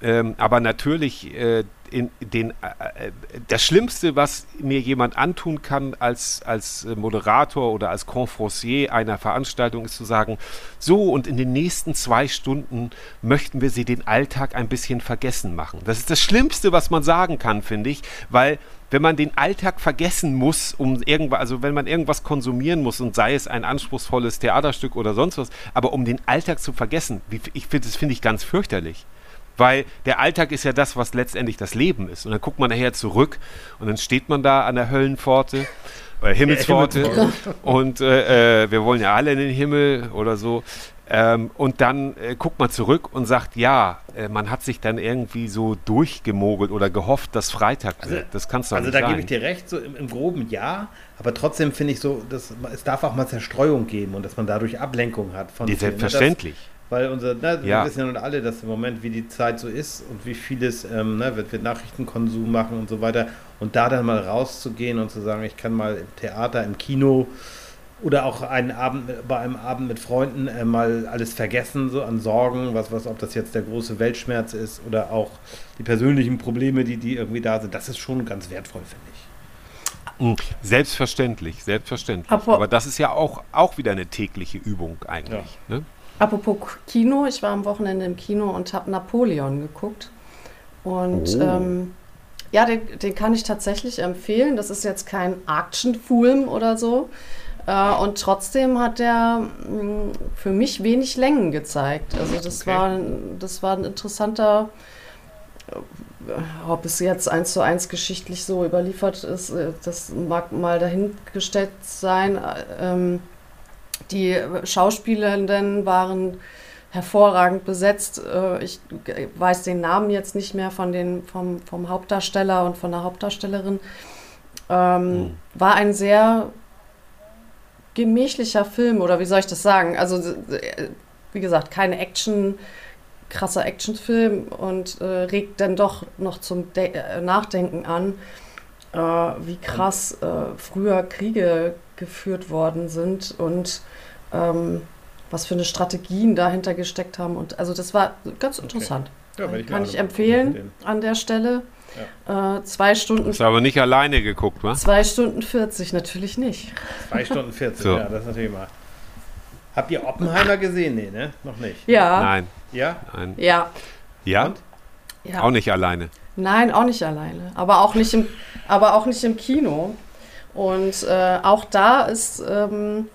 Ähm, aber natürlich, äh, in den, äh, äh, das Schlimmste, was mir jemand antun kann als, als äh, Moderator oder als Confrancier einer Veranstaltung, ist zu sagen, so und in den nächsten zwei Stunden möchten wir Sie den Alltag ein bisschen vergessen machen. Das ist das Schlimmste, was man sagen kann, finde ich, weil wenn man den Alltag vergessen muss, um irgendwas, also wenn man irgendwas konsumieren muss und sei es ein anspruchsvolles Theaterstück oder sonst was, aber um den Alltag zu vergessen, wie, ich das finde ich ganz fürchterlich. Weil der Alltag ist ja das, was letztendlich das Leben ist. Und dann guckt man nachher zurück und dann steht man da an der Höllenpforte, äh, Himmelspforte und äh, äh, wir wollen ja alle in den Himmel oder so. Ähm, und dann äh, guckt man zurück und sagt, ja, äh, man hat sich dann irgendwie so durchgemogelt oder gehofft, dass Freitag wird. Das kannst du Also nicht da sein. gebe ich dir recht, so im, im groben ja, aber trotzdem finde ich so, dass, es darf auch mal Zerstreuung geben und dass man dadurch Ablenkung hat von Die vielen, ne? Weil unser, ne, wir Ja. wissen ja nun alle, dass im Moment, wie die Zeit so ist und wie vieles, ähm, ne, wird wir Nachrichtenkonsum machen und so weiter. Und da dann mal rauszugehen und zu sagen, ich kann mal im Theater, im Kino oder auch einen Abend mit- bei einem Abend mit Freunden äh, mal alles vergessen, so an Sorgen, was, was, ob das jetzt der große Weltschmerz ist oder auch die persönlichen Probleme, die, die irgendwie da sind, das ist schon ganz wertvoll, finde ich. Mm, Selbstverständlich, selbstverständlich. Aber- Aber das ist ja auch, auch wieder eine tägliche Übung eigentlich. Ne? Apropos Kino, ich war am Wochenende im Kino und habe Napoleon geguckt. Und Oh. ähm, ja, den, den kann ich tatsächlich empfehlen. Das ist jetzt kein Actionfilm oder so. Äh, und trotzdem hat er mh, für mich wenig Längen gezeigt. Also das, Okay. war, das war ein interessanter, äh, ob es jetzt eins zu eins geschichtlich so überliefert ist, äh, das mag mal dahingestellt sein. Äh, Ähm, die Schauspielenden waren hervorragend besetzt. Äh, Ich weiß den Namen jetzt nicht mehr von den, vom, vom Hauptdarsteller und von der Hauptdarstellerin. Ähm, Mhm. War ein sehr gemächlicher Film, oder wie soll ich das sagen? Also, wie gesagt, keine Action, krasser Actionfilm und äh, regt dann doch noch zum De äh, Nachdenken an, äh, wie krass äh, früher Kriege geführt worden sind und ähm, was für eine Strategien dahinter gesteckt haben. Und also das war ganz interessant. Ja, werde ich Kann ich empfehlen an der Stelle. Äh, zwei Stunden, Hast du aber nicht alleine geguckt, was? zwei Stunden 40, natürlich nicht. 2 Stunden 40, So. ja, das ist natürlich mal. Habt ihr Oppenheimer gesehen? Nee, ne? Noch nicht. Ja, Nein, Ja? nein. ja, Ja? Und? ja. Auch nicht alleine. Nein, auch nicht alleine. Aber auch nicht im, aber auch nicht im Kino. Und äh, auch da ist, ähm,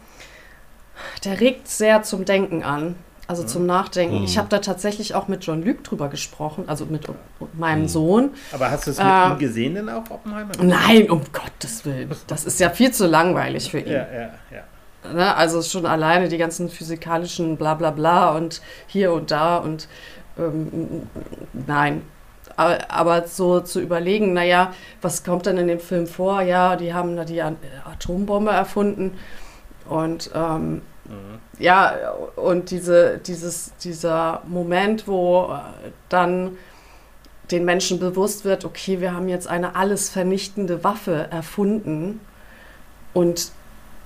der regt sehr zum Denken an. Also zum Nachdenken. Mhm. Ich habe da tatsächlich auch mit John Luke drüber gesprochen, also mit meinem Mhm. Sohn. Aber hast du es mit Äh, ihm gesehen denn auch, Oppenheimer? Nein, um Gottes Willen. Das ist ja viel zu langweilig für ihn. Ja, ja, ja. Ne? Also schon alleine die ganzen physikalischen bla bla bla und hier und da und ähm, nein. Aber, so zu überlegen, naja, was kommt denn in dem Film vor? Ja, die haben da die Atombombe erfunden und ähm, ja, und diese, dieses, dieser Moment, wo äh, dann den Menschen bewusst wird, okay, wir haben jetzt eine alles vernichtende Waffe erfunden und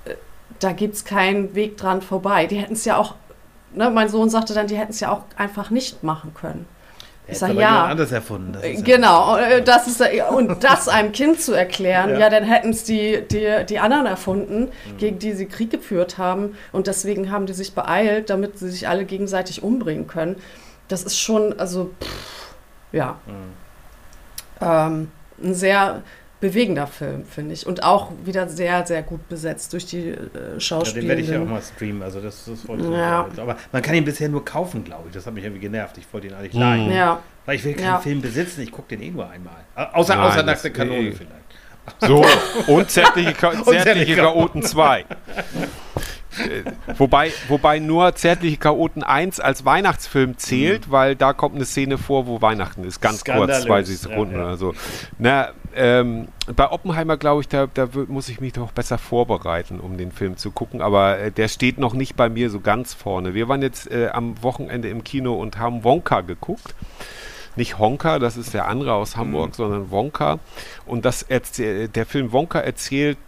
äh, da gibt es keinen Weg dran vorbei. Die hätten es ja auch, ne, mein Sohn sagte dann, die hätten es ja auch einfach nicht machen können. Ich hat's sag, aber ja. anders erfunden. Das ist ja- Genau, äh, das ist, äh, und das einem Kind zu erklären, Ja. ja, dann hätten es die, die, die anderen erfunden, Mhm. gegen die sie Krieg geführt haben. Und deswegen haben die sich beeilt, damit sie sich alle gegenseitig umbringen können. Das ist schon, also, pff, ja, Mhm. ähm, ein sehr bewegender Film, finde ich. Und auch wieder sehr, sehr gut besetzt durch die äh, Ja, den werde Schauspieler. ich ja auch mal streamen. Also das, das wollte ich Ja. nicht. Aber man kann ihn bisher nur kaufen, glaube ich. Das hat mich irgendwie genervt. Ich wollte ihn eigentlich leihen. Mhm. ja, Weil ich will keinen Ja. Film besitzen. Ich gucke den eh nur einmal. Au- Außer, Nein, außer nackte Kanone eh. vielleicht. So, und zärtliche, Ka zärtliche zärtliche Chaoten 2. Äh, wobei, wobei nur Zärtliche Chaoten 1 als Weihnachtsfilm zählt, weil da kommt eine Szene vor, wo Weihnachten ist. Ganz Skandalös, kurz, 20 ja, Sekunden ja. oder so. Na, ähm, bei Oppenheimer, glaube ich, da, da muss ich mich doch besser vorbereiten, um den Film zu gucken. Aber äh, der steht noch nicht bei mir so ganz vorne. Wir waren jetzt äh, am Wochenende im Kino und haben Wonka geguckt nicht Honka, das ist der andere aus Hamburg, sondern Wonka. Und das der Film Wonka erzählt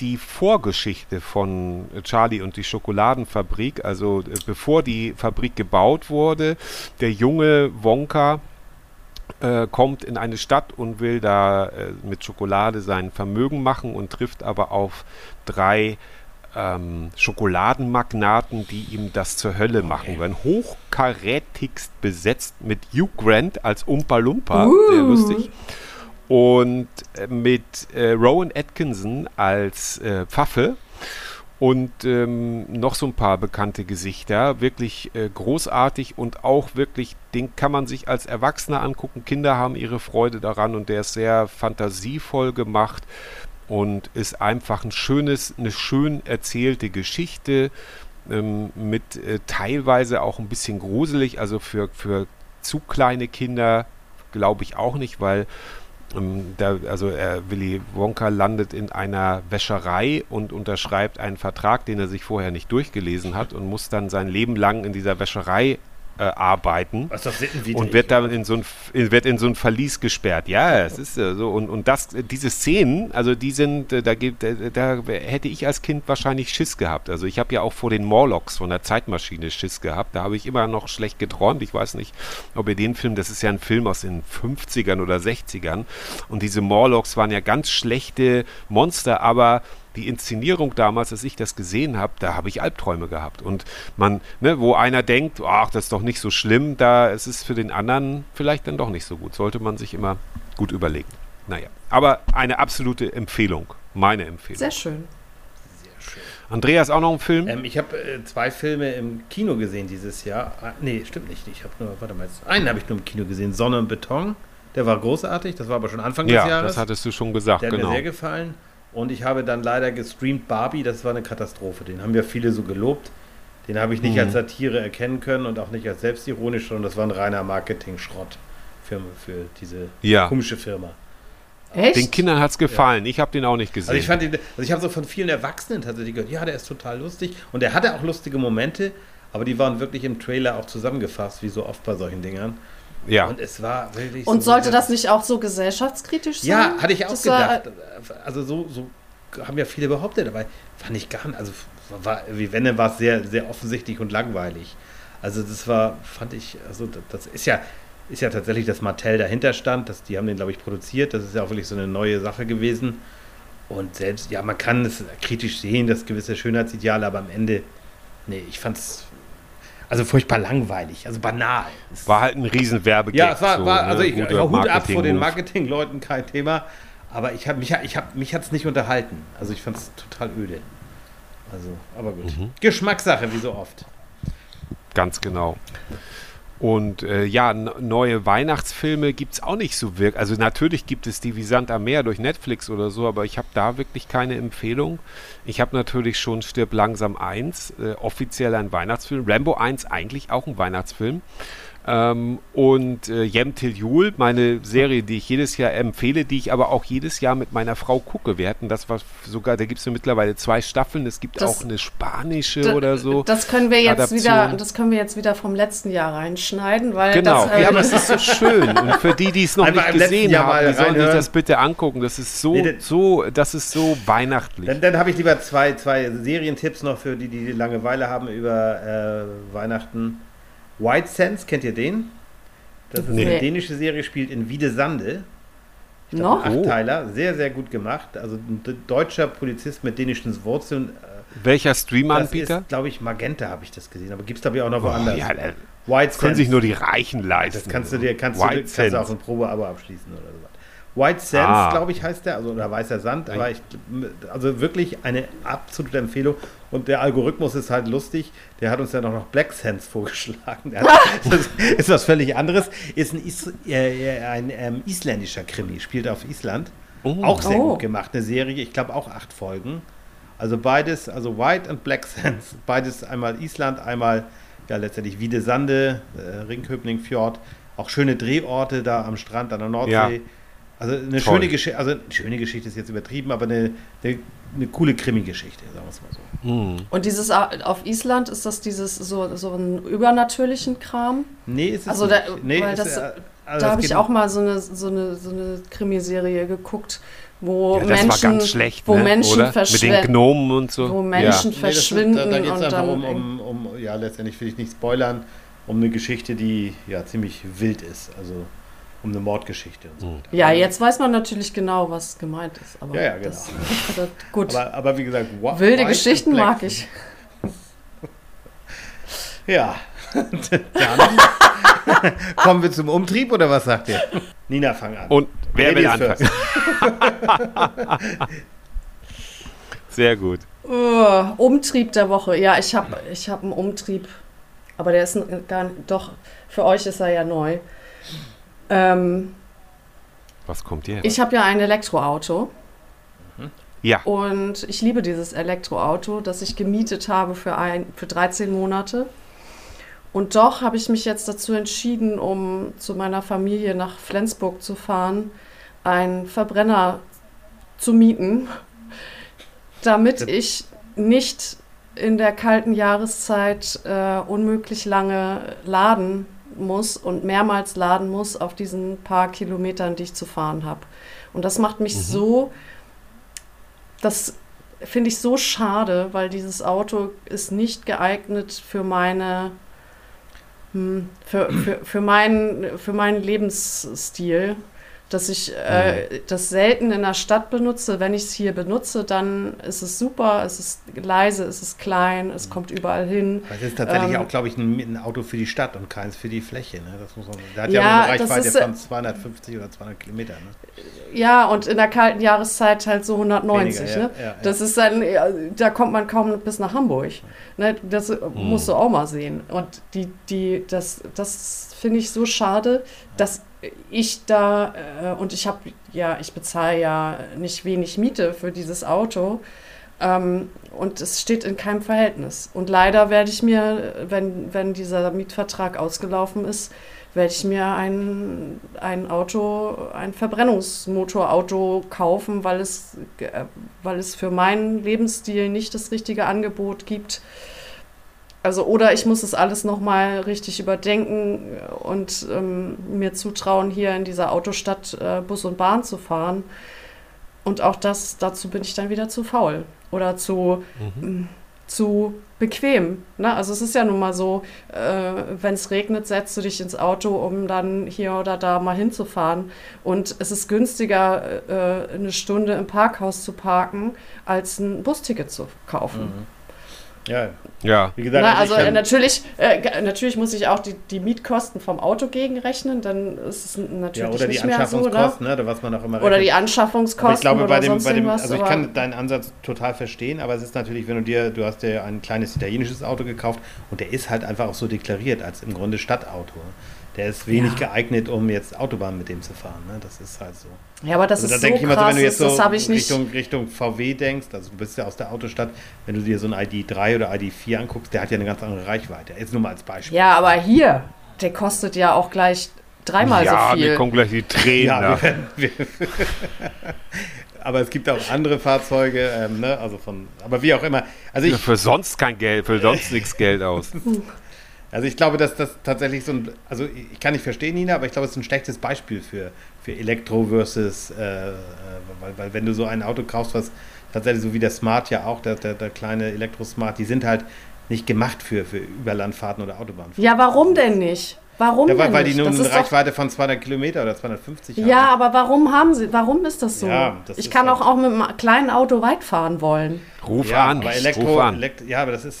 die Vorgeschichte von Charlie und die Schokoladenfabrik. Also äh, bevor die Fabrik gebaut wurde, der junge Wonka äh, kommt in eine Stadt und will da äh, mit Schokolade sein Vermögen machen und trifft aber auf drei ähm, Schokoladenmagnaten, die ihm das zur Hölle machen werden. Hochkarätigst besetzt mit Hugh Grant als Umpa Lumpa, sehr lustig. Und äh, mit äh, Rowan Atkinson als äh, Pfaffe und ähm, noch so ein paar bekannte Gesichter. Wirklich äh, großartig und auch wirklich, den kann man sich als Erwachsener angucken. Kinder haben ihre Freude daran und der ist sehr fantasievoll gemacht und ist einfach ein schönes, eine schön erzählte Geschichte ähm, mit äh, teilweise auch ein bisschen gruselig, also für, für zu kleine Kinder glaube ich auch nicht, weil ähm, da, also äh, Willy Wonka landet in einer Wäscherei und unterschreibt einen Vertrag, den er sich vorher nicht durchgelesen hat und muss dann sein Leben lang in dieser Wäscherei äh, arbeiten und wird dann in so ein in- wird in so ein Verlies gesperrt. Ja, es ist so und und das diese Szenen, also die sind äh, da gibt äh, da hätte ich als Kind wahrscheinlich Schiss gehabt. Also ich habe ja auch vor den Morlocks von der Zeitmaschine Schiss gehabt. Da habe ich immer noch schlecht geträumt. Ich weiß nicht, ob ihr den Film, das ist ja ein Film aus den 50ern oder 60ern und diese Morlocks waren ja ganz schlechte Monster, aber die Inszenierung damals, als ich das gesehen habe, da habe ich Albträume gehabt. Und man, ne, wo einer denkt, ach, das ist doch nicht so schlimm, da ist es für den anderen vielleicht dann doch nicht so gut. Sollte man sich immer gut überlegen. Naja, aber eine absolute Empfehlung. Meine Empfehlung. sehr schön. Andreas, auch noch ein Film? Ähm, ich habe äh, zwei Filme im Kino gesehen dieses Jahr. Ah, nee, stimmt nicht. Ich habe nur, warte mal, einen habe ich nur im Kino gesehen. Sonne und Beton. Der war großartig. Das war aber schon Anfang des ja, Jahres. das hattest du schon gesagt, Der hat genau. mir sehr gefallen. Und ich habe dann leider gestreamt Barbie, das war eine Katastrophe. Den haben ja viele so gelobt. Den habe ich nicht Mhm. als Satire erkennen können und auch nicht als selbstironisch, sondern das war ein reiner Marketing-Schrott für, für diese Ja. komische Firma. Echt? Den Kindern hat es gefallen. Ich habe den auch nicht gesehen. Also ich fand den, also ich habe so von vielen Erwachsenen tatsächlich gehört, ja, der ist total lustig und der hatte auch lustige Momente, aber die waren wirklich im Trailer auch zusammengefasst, wie so oft bei solchen Dingern. Ja. Und es war wirklich Und so sollte das nicht auch so gesellschaftskritisch sein? Ja, hatte ich auch Das war- gedacht. also so, so haben ja viele behauptet, aber fand ich gar nicht. Also war, wie wenn, dann war es sehr, sehr offensichtlich und langweilig. Also das war, fand ich, also das, das ist ja, ist ja tatsächlich, dass Mattel dahinter stand. Das, die haben den, glaube ich, produziert. Das ist ja auch wirklich so eine neue Sache gewesen. Und selbst, ja, man kann es kritisch sehen, dass gewisse Schönheitsideale, aber am Ende, nee, ich fand es also furchtbar langweilig, also banal. War halt ein riesen Werbegag. Ja, es war, so, war also ne? ich, Guter Hut ab vor den. Marketingleuten, kein Thema. Aber ich hab, mich, ich hab, mich hat es nicht unterhalten. Also ich fand es total öde. Also, aber gut. Mhm. Geschmackssache, wie so oft. Ganz genau. Und äh, ja, neue Weihnachtsfilme gibt es auch nicht so wirklich. Also natürlich gibt es die wie Sand am Meer durch Netflix oder so, aber ich habe da wirklich keine Empfehlung. Ich habe natürlich schon Stirb langsam 1, äh, offiziell ein Weihnachtsfilm. Rambo 1 eigentlich auch ein Weihnachtsfilm. Ähm, und äh, Jem Till Jul, meine Serie, die ich jedes Jahr empfehle, die ich aber auch jedes Jahr mit meiner Frau gucke. Wir hatten das was sogar, da gibt es ja mittlerweile zwei Staffeln. Es gibt Das- auch eine spanische Da- oder so. Das können wir jetzt Adaption. wieder, das können wir jetzt wieder vom letzten Jahr reinschneiden, weil Genau, das, äh, ja, aber es ist so schön. Und für die, die es noch Einfach nicht gesehen haben, die sollen sich das bitte angucken. Das ist so, Nee, das- so, das ist so weihnachtlich. Dann, dann habe ich lieber zwei, zwei Serientipps noch für die, die Langeweile haben über äh, Weihnachten. White Sands, kennt ihr den? Das ist Nee. eine dänische Serie, spielt in Wiedesande. Ich Noch? ein Oh. Achtteiler, sehr, sehr gut gemacht. Also ein de- deutscher Polizist mit dänischen Wurzeln. Äh, Welcher Das Streamanbieter? ist, glaube ich, Magenta habe ich das gesehen, aber gibt es glaube ich auch noch Oh, woanders. ja, äh, White können Sands. sich nur die Reichen leisten. Das kannst du dir, kannst du, White kannst du auch ein Probeabo abschließen oder so. White Sands, Ah. glaube ich, heißt der, also oder weißer Sand, aber ich, also wirklich eine absolute Empfehlung. Und der Algorithmus ist halt lustig. Der hat uns ja noch noch Black Sands vorgeschlagen. Das ist was völlig anderes. Ist ein, Is, äh, ein ähm, isländischer Krimi, spielt auf Island. Oh. Auch sehr Oh. gut gemacht, eine Serie. Ich glaube auch acht Folgen. Also beides, also White und Black Sands. Beides einmal Island, einmal ja letztendlich Wiedesande, äh, Ringköping Fjord. Auch schöne Drehorte da am Strand an der Nordsee. Ja. Also eine Toll. schöne Geschichte, also eine schöne Geschichte ist jetzt übertrieben, aber eine, eine, eine coole Krimi-Geschichte, sagen wir es mal so. Hm. Und dieses A- auf Island ist das dieses so, so einen übernatürlichen Kram. Nee, ist es Also da- nicht. Nee, weil ist, das- äh, also da habe ich auch mal so eine, so eine, so eine Krimiserie geguckt, wo Ja, das Menschen, war ganz schlecht, wo ne? Menschen oder? Mit den verschwinden, Gnomen und so. wo Menschen Nee, das ist- verschwinden da, da geht es und einfach dann um, um, um, ja, letztendlich will ich nicht spoilern, um eine Geschichte, die ja ziemlich wild ist. Also um eine Mordgeschichte und so. Hm. Ja, jetzt weiß man natürlich genau, was gemeint ist. Aber Ja, ja, genau. das, das, gut. Aber, aber wie gesagt, Wa- Wilde Geschichten mag ich. Ja. Dann kommen wir zum Umtrieb oder was sagt ihr? Nina, fang an. Und wer will anfangen? Sehr gut. Uh, Umtrieb der Woche. Ja, ich habe ich hab einen Umtrieb, aber der ist gar nicht, doch, für euch ist er ja neu. Ähm, Was kommt hier? ich habe ja ein Elektroauto ja, und ich liebe dieses Elektroauto, das ich gemietet habe für, ein, für 13 Monate. Und doch habe ich mich jetzt dazu entschieden, um zu meiner Familie nach Flensburg zu fahren, einen Verbrenner zu mieten, damit ich nicht in der kalten Jahreszeit äh, unmöglich lange laden muss und mehrmals laden muss auf diesen paar Kilometern, die ich zu fahren habe. Und das macht mich so, das finde ich so schade, weil dieses Auto ist nicht geeignet für meine hm, für, für, für, meinen, für meinen Lebensstil, dass ich äh, das selten in der Stadt benutze. Wenn ich es hier benutze, dann ist es super, es ist leise, es ist klein, es kommt überall hin. Aber Es ist tatsächlich Ähm, auch, glaube ich, ein, ein Auto für die Stadt und keins für die Fläche. Ne? Das muss man, der hat Ja, ja, eine das Reichweite ist, äh, von 250 oder 200 Kilometern. Ne? Ja, und in der kalten Jahreszeit halt so 190. Weniger, ne? ja, ja. Das ist dann, da kommt man kaum bis nach Hamburg. Ne? Das äh, musst du auch mal sehen. Und die, die, das, das finde ich so schade, dass ich da, äh, und ich habe, ja, ich bezahle ja nicht wenig Miete für dieses Auto. Ähm, und es steht in keinem Verhältnis. Und leider werde ich mir, wenn, wenn dieser Mietvertrag ausgelaufen ist, werde ich mir ein, ein Auto, ein Verbrennungsmotorauto kaufen, weil es, äh, weil es für meinen Lebensstil nicht das richtige Angebot gibt. Also oder ich muss es alles nochmal richtig überdenken und ähm, mir zutrauen, hier in dieser Autostadt äh, Bus und Bahn zu fahren. Und auch das, dazu bin ich dann wieder zu faul. Oder zu, Mhm. zu bequem. Ne? Also es ist ja nun mal so, äh, wenn es regnet, setzt du dich ins Auto, um dann hier oder da mal hinzufahren. Und es ist günstiger, äh, eine Stunde im Parkhaus zu parken, als ein Busticket zu kaufen. Mhm. Ja, Ja. wie gesagt, Na, also also äh, kann- natürlich, äh, natürlich muss ich auch die, die Mietkosten vom Auto gegenrechnen, dann ist es natürlich ja, oder die nicht mehr so. Ne? Anschaffungskosten, ne? was man auch immer Oder die rechnet. Anschaffungskosten Aber ich glaube, oder bei dem, bei dem also ich kann deinen Ansatz total verstehen, aber es ist natürlich, wenn du dir, du hast dir ein kleines italienisches Auto gekauft und der ist halt einfach auch so deklariert als im Grunde Stadtauto. Der ist wenig Ja. geeignet, um jetzt Autobahn mit dem zu fahren. Ne? Das ist halt so. Ja, aber das also da ist so denke ich immer so, krass, wenn du jetzt das so habe ich nicht. Richtung, Richtung VW denkst, also du bist ja aus der Autostadt, wenn du dir so ein ID3 oder ID4 anguckst, der hat ja eine ganz andere Reichweite. Jetzt nur mal als Beispiel. Ja, aber hier, der kostet ja auch gleich dreimal ja, so mir viel. kommen gleich die Tränen. Ja, wir werden, wir aber es gibt auch andere Fahrzeuge, ähm, ne? also von, aber wie auch immer. Also ich, Ja, für sonst kein Geld, für sonst nichts Geld aus. also ich glaube, dass das tatsächlich so ein, also ich kann nicht verstehen, Nina, aber ich glaube, es ist ein schlechtes Beispiel für, für Elektro versus, äh, äh, weil, weil wenn du so ein Auto kaufst, was tatsächlich so wie der Smart ja auch, der, der, der kleine Elektro-Smart, die sind halt nicht gemacht für, für Überlandfahrten oder Autobahnfahrten. Ja, warum denn nicht? Warum Ja, weil, denn weil die nur eine Reichweite von 200 Kilometer oder 250 haben. Ja, aber warum haben sie, warum ist das so? Ja, das ich kann halt- auch, auch mit einem kleinen Auto weit fahren wollen. Ruf ja, an, aber ruf Elektro, an. Elekt ja, aber das ist,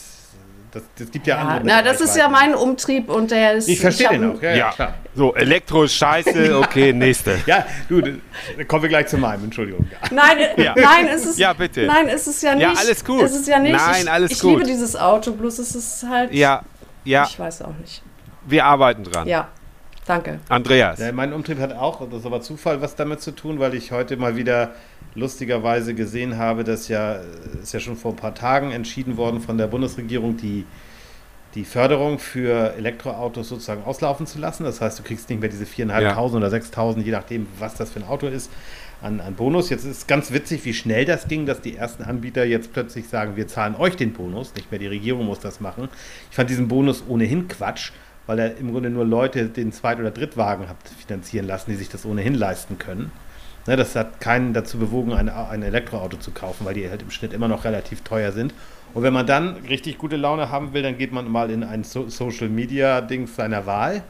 das, das gibt ja, Ja, andere. na, das ist ja mein Umtrieb und der ist. Ich verstehe den auch, ja, ja, klar. so, Elektro ist scheiße, okay, nächste. Ja, du, kommen wir gleich zu meinem, Entschuldigung. Nein, Ja. nein, ist es Ja, bitte. Nein, ist es ja nicht. Ja, alles gut. Ist es ja nicht. Nein, ich, alles ich gut. liebe dieses Auto, bloß es ist halt. Ja, ja, Ich weiß auch nicht. wir arbeiten dran. Ja, danke. Andreas. Ja, mein Umtrieb hat auch, das ist aber Zufall, was damit zu tun, weil ich heute mal wieder lustigerweise gesehen habe, dass ja, ist ja schon vor ein paar Tagen entschieden worden von der Bundesregierung, die, die Förderung für Elektroautos sozusagen auslaufen zu lassen. Das heißt, du kriegst nicht mehr diese 4.500 oder 6.000, je nachdem, was das für ein Auto ist, an, an Bonus. Jetzt ist ganz witzig, wie schnell das ging, dass die ersten Anbieter jetzt plötzlich sagen, wir zahlen euch den Bonus, nicht mehr die Regierung muss das machen. Ich fand diesen Bonus ohnehin Quatsch, weil er im Grunde nur Leute den Zweit- oder Drittwagen hat finanzieren lassen, die sich das ohnehin leisten können. Ne, das hat keinen dazu bewogen, ein, ein Elektroauto zu kaufen, weil die halt im Schnitt immer noch relativ teuer sind. Und wenn man dann richtig gute Laune haben will, dann geht man mal in ein so Social Media Ding seiner Wahl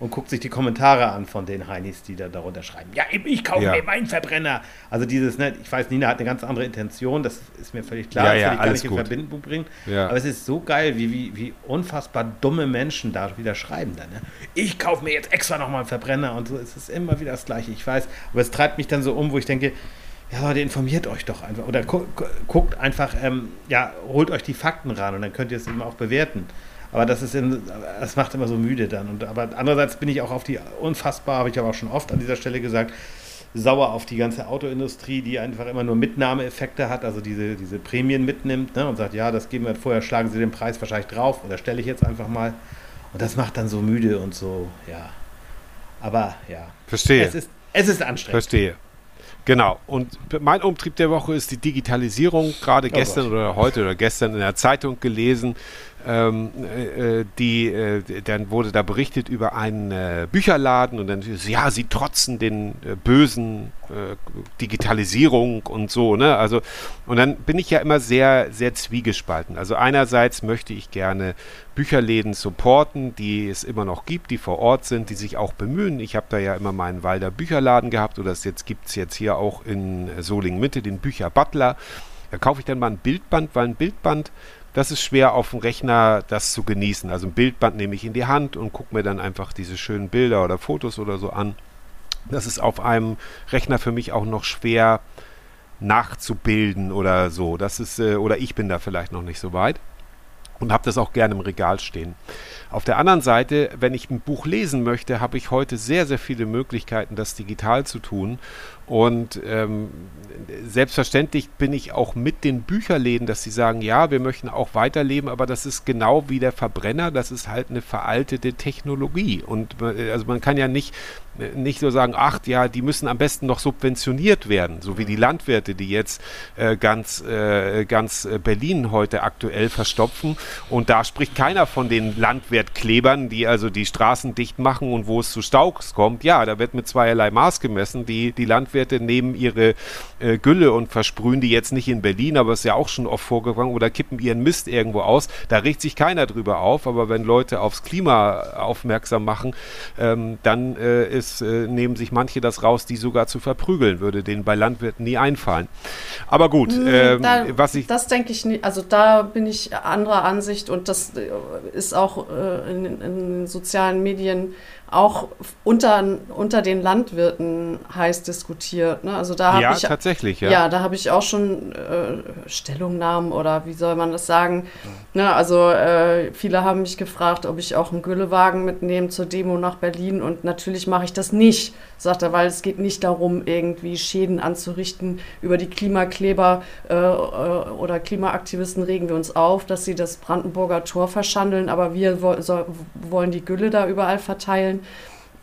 und guckt sich die Kommentare an von den Heinis, die da darunter schreiben. Ja, ich kaufe Ja. mir meinen Verbrenner. Also dieses, ne, ich weiß, Nina hat eine ganz andere Intention, das ist mir völlig klar, Ja, das ja, will ich gar alles nicht in gut. Verbindung bringen. Ja. Aber es ist so geil, wie, wie, wie unfassbar dumme Menschen da wieder schreiben dann. Ne? Ich kaufe mir jetzt extra nochmal einen Verbrenner und so. Es ist immer wieder das Gleiche, ich weiß. Aber es treibt mich dann so um, wo ich denke, ja Leute, informiert euch doch einfach. Oder gu gu guckt einfach, ähm, ja, holt euch die Fakten ran und dann könnt ihr es eben auch bewerten. Aber das ist in, das macht immer so müde dann. Und, aber andererseits bin ich auch auf die unfassbar, habe ich aber auch schon oft an dieser Stelle gesagt, sauer auf die ganze Autoindustrie, die einfach immer nur Mitnahmeeffekte hat, also diese, diese Prämien mitnimmt ne, und sagt, ja, das geben wir vorher, schlagen sie den Preis wahrscheinlich drauf oder stelle ich jetzt einfach mal. Und das macht dann so müde und so, ja. Aber ja, Verstehe. es ist, es ist anstrengend. Verstehe. Genau. Und mein Umtrieb der Woche ist die Digitalisierung. Gerade Oh gestern Gott. oder heute oder gestern in der Zeitung gelesen. Ähm, äh, äh, die, äh, dann wurde da berichtet über einen äh, Bücherladen und dann, ja, sie trotzen den äh, bösen äh, Digitalisierung und so, ne? Also, und dann bin ich ja immer sehr, sehr zwiegespalten. Also einerseits möchte ich gerne Bücherläden supporten, die es immer noch gibt, die vor Ort sind, die sich auch bemühen. Ich habe da ja immer meinen Walder Bücherladen gehabt oder das jetzt gibt es jetzt hier auch in Solingen Mitte, den Bücher Butler. Da kaufe ich dann mal ein Bildband, weil ein Bildband, das ist schwer auf dem Rechner das zu genießen. Also ein Bildband nehme ich in die Hand und gucke mir dann einfach diese schönen Bilder oder Fotos oder so an. Das ist auf einem Rechner für mich auch noch schwer nachzubilden oder so. Das ist, äh, oder ich bin da vielleicht noch nicht so weit und habe das auch gerne im Regal stehen. Auf der anderen Seite, wenn ich ein Buch lesen möchte, habe ich heute sehr, sehr viele Möglichkeiten, das digital zu tun. Und ähm, selbstverständlich bin ich auch mit den Bücherläden, dass sie sagen, ja, wir möchten auch weiterleben, aber das ist genau wie der Verbrenner, das ist halt eine veraltete Technologie. Und äh, also man kann ja nicht, nicht so sagen, ach ja, die müssen am besten noch subventioniert werden, so wie die Landwirte, die jetzt äh, ganz, äh, ganz äh, Berlin heute aktuell verstopfen. Und da spricht keiner von den Landwertklebern, die also die Straßen dicht machen und wo es zu Staus kommt. Ja, da wird mit zweierlei Maß gemessen. Die, die Landwirte nehmen ihre äh, Gülle und versprühen die jetzt nicht in Berlin, aber ist ja auch schon oft vorgegangen, oder kippen ihren Mist irgendwo aus. Da regt sich keiner drüber auf, aber wenn Leute aufs Klima aufmerksam machen, ähm, dann äh, ist, äh, nehmen sich manche das raus, die sogar zu verprügeln, würde denen bei Landwirten nie einfallen. Aber gut, Hm, ähm, da, was ich. das denke ich nicht. Also da bin ich anderer Ansicht und das äh, ist auch äh, in, in den sozialen Medien auch unter, unter den Landwirten heiß diskutiert. Ne? Also da habe ja, ich tatsächlich, ja. Ja, da habe ich auch schon äh, Stellungnahmen oder wie soll man das sagen? Ne, also äh, viele haben mich gefragt, ob ich auch einen Güllewagen mitnehme zur Demo nach Berlin und natürlich mache ich das nicht, sagt er, weil es geht nicht darum, irgendwie Schäden anzurichten. Über die Klimakleber äh, äh, oder Klimaaktivisten regen wir uns auf, dass sie das Brandenburger Tor verschandeln, aber wir wo so, wollen die Gülle da überall verteilen.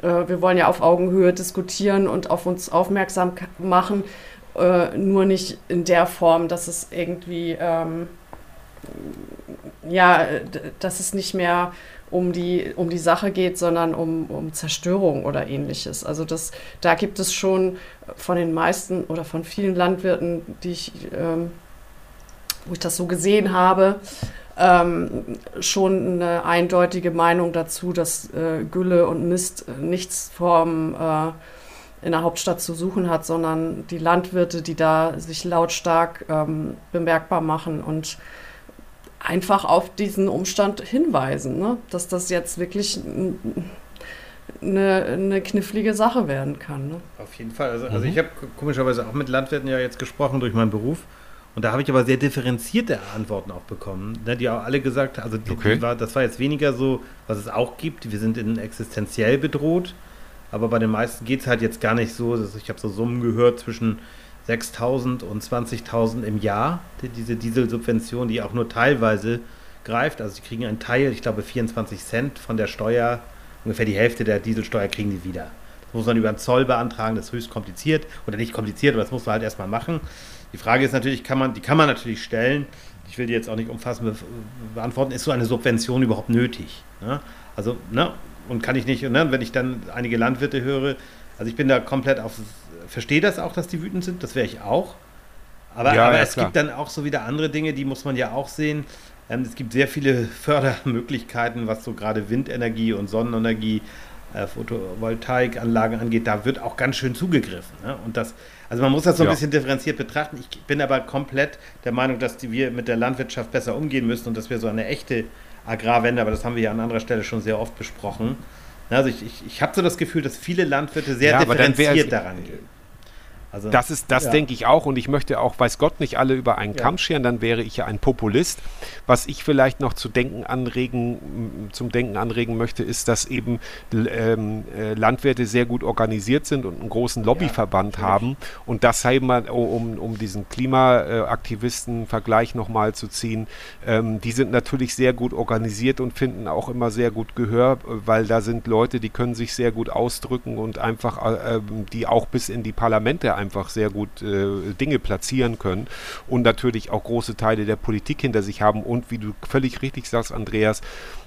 Äh, wir wollen ja auf Augenhöhe diskutieren und auf uns aufmerksam machen äh, nur nicht in der Form, dass es irgendwie, ähm, ja, dass es nicht mehr um die, um die Sache geht, sondern um, um Zerstörung oder ähnliches. Also das, da gibt es schon von den meisten oder von vielen Landwirten, die ich, ähm, wo ich das so gesehen habe, ähm, schon eine eindeutige Meinung dazu, dass äh, Gülle und Mist nichts vom äh, in der Hauptstadt zu suchen hat, sondern die Landwirte, die da sich lautstark ähm, bemerkbar machen und einfach auf diesen Umstand hinweisen, ne? dass das jetzt wirklich eine, eine knifflige Sache werden kann. Ne? Auf jeden Fall. Also, also ich habe komischerweise auch mit Landwirten ja jetzt gesprochen durch meinen Beruf. Und da habe ich aber sehr differenzierte Antworten auch bekommen, ne, die auch alle gesagt haben, also die, Okay. die war, das war jetzt weniger so, was es auch gibt, wir sind in existenziell bedroht, aber bei den meisten geht es halt jetzt gar nicht so, ich habe so Summen gehört zwischen 6.000 und 20.000 im Jahr, die, diese Dieselsubvention, die auch nur teilweise greift, also sie kriegen einen Teil, ich glaube 24 Cent von der Steuer, ungefähr die Hälfte der Dieselsteuer kriegen die wieder. Das muss man über den Zoll beantragen, das ist höchst kompliziert oder nicht kompliziert, aber das muss man halt erstmal machen. Die Frage ist natürlich, kann man, die kann man natürlich stellen. Ich will die jetzt auch nicht umfassend be beantworten. Ist so eine Subvention überhaupt nötig? Ne? Also, ne? Und kann ich nicht, ne? wenn ich dann einige Landwirte höre, also ich bin da komplett auf, verstehe das auch, dass die wütend sind, das wäre ich auch. Aber, Ja, aber ja, es klar. gibt dann auch so wieder andere Dinge, die muss man ja auch sehen. Ähm, es gibt sehr viele Fördermöglichkeiten, was so gerade Windenergie und Sonnenenergie, äh, Photovoltaikanlagen angeht. Da wird auch ganz schön zugegriffen. Ne? Und das, also man muss das so ein Ja. bisschen differenziert betrachten. Ich bin aber komplett der Meinung, dass die, wir mit der Landwirtschaft besser umgehen müssen und dass wir so eine echte Agrarwende, aber das haben wir ja an anderer Stelle schon sehr oft besprochen. Also ich, ich, ich habe so das Gefühl, dass viele Landwirte sehr Ja, differenziert daran gehen. Also, Das ist, das Ja. denke ich auch und ich möchte auch, weiß Gott, nicht alle über einen Ja. Kamm scheren, dann wäre ich ja ein Populist. Was ich vielleicht noch zu denken anregen, zum Denken anregen möchte, ist, dass eben ähm, äh, Landwirte sehr gut organisiert sind und einen großen Lobbyverband natürlich. haben und das eben, um, um diesen Klimaaktivisten-Vergleich nochmal zu ziehen, ähm, die sind natürlich sehr gut organisiert und finden auch immer sehr gut Gehör, äh, weil da sind Leute, die können sich sehr gut ausdrücken und einfach, äh, ähm, die auch bis in die Parlamente einfach sehr gut äh, Dinge platzieren können und natürlich auch große Teile der Politik hinter sich haben und wie du völlig richtig sagst, Andreas,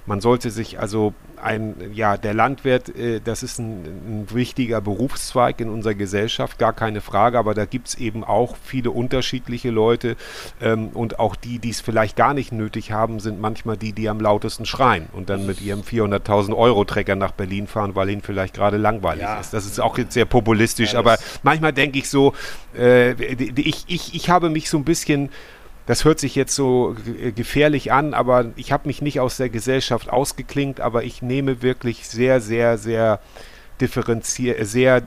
man sollte sich also ein, ja, der Landwirt, äh, das ist ein, ein wichtiger Berufszweig in unserer Gesellschaft, gar keine Frage, aber da gibt es eben auch viele unterschiedliche Leute ähm, und auch die, die es vielleicht gar nicht nötig haben, sind manchmal die, die am lautesten schreien und dann mit ihrem 400.000 Euro Trecker nach Berlin fahren, weil ihnen vielleicht gerade langweilig Ja. ist. Das ist auch jetzt sehr populistisch, Ja, aber manchmal denke ich so, äh, ich, ich, ich habe mich so ein bisschen das hört sich jetzt so ge- gefährlich an, aber ich habe mich nicht aus der Gesellschaft ausgeklingt, aber ich nehme wirklich sehr, sehr, sehr differenziert, sehr, mh,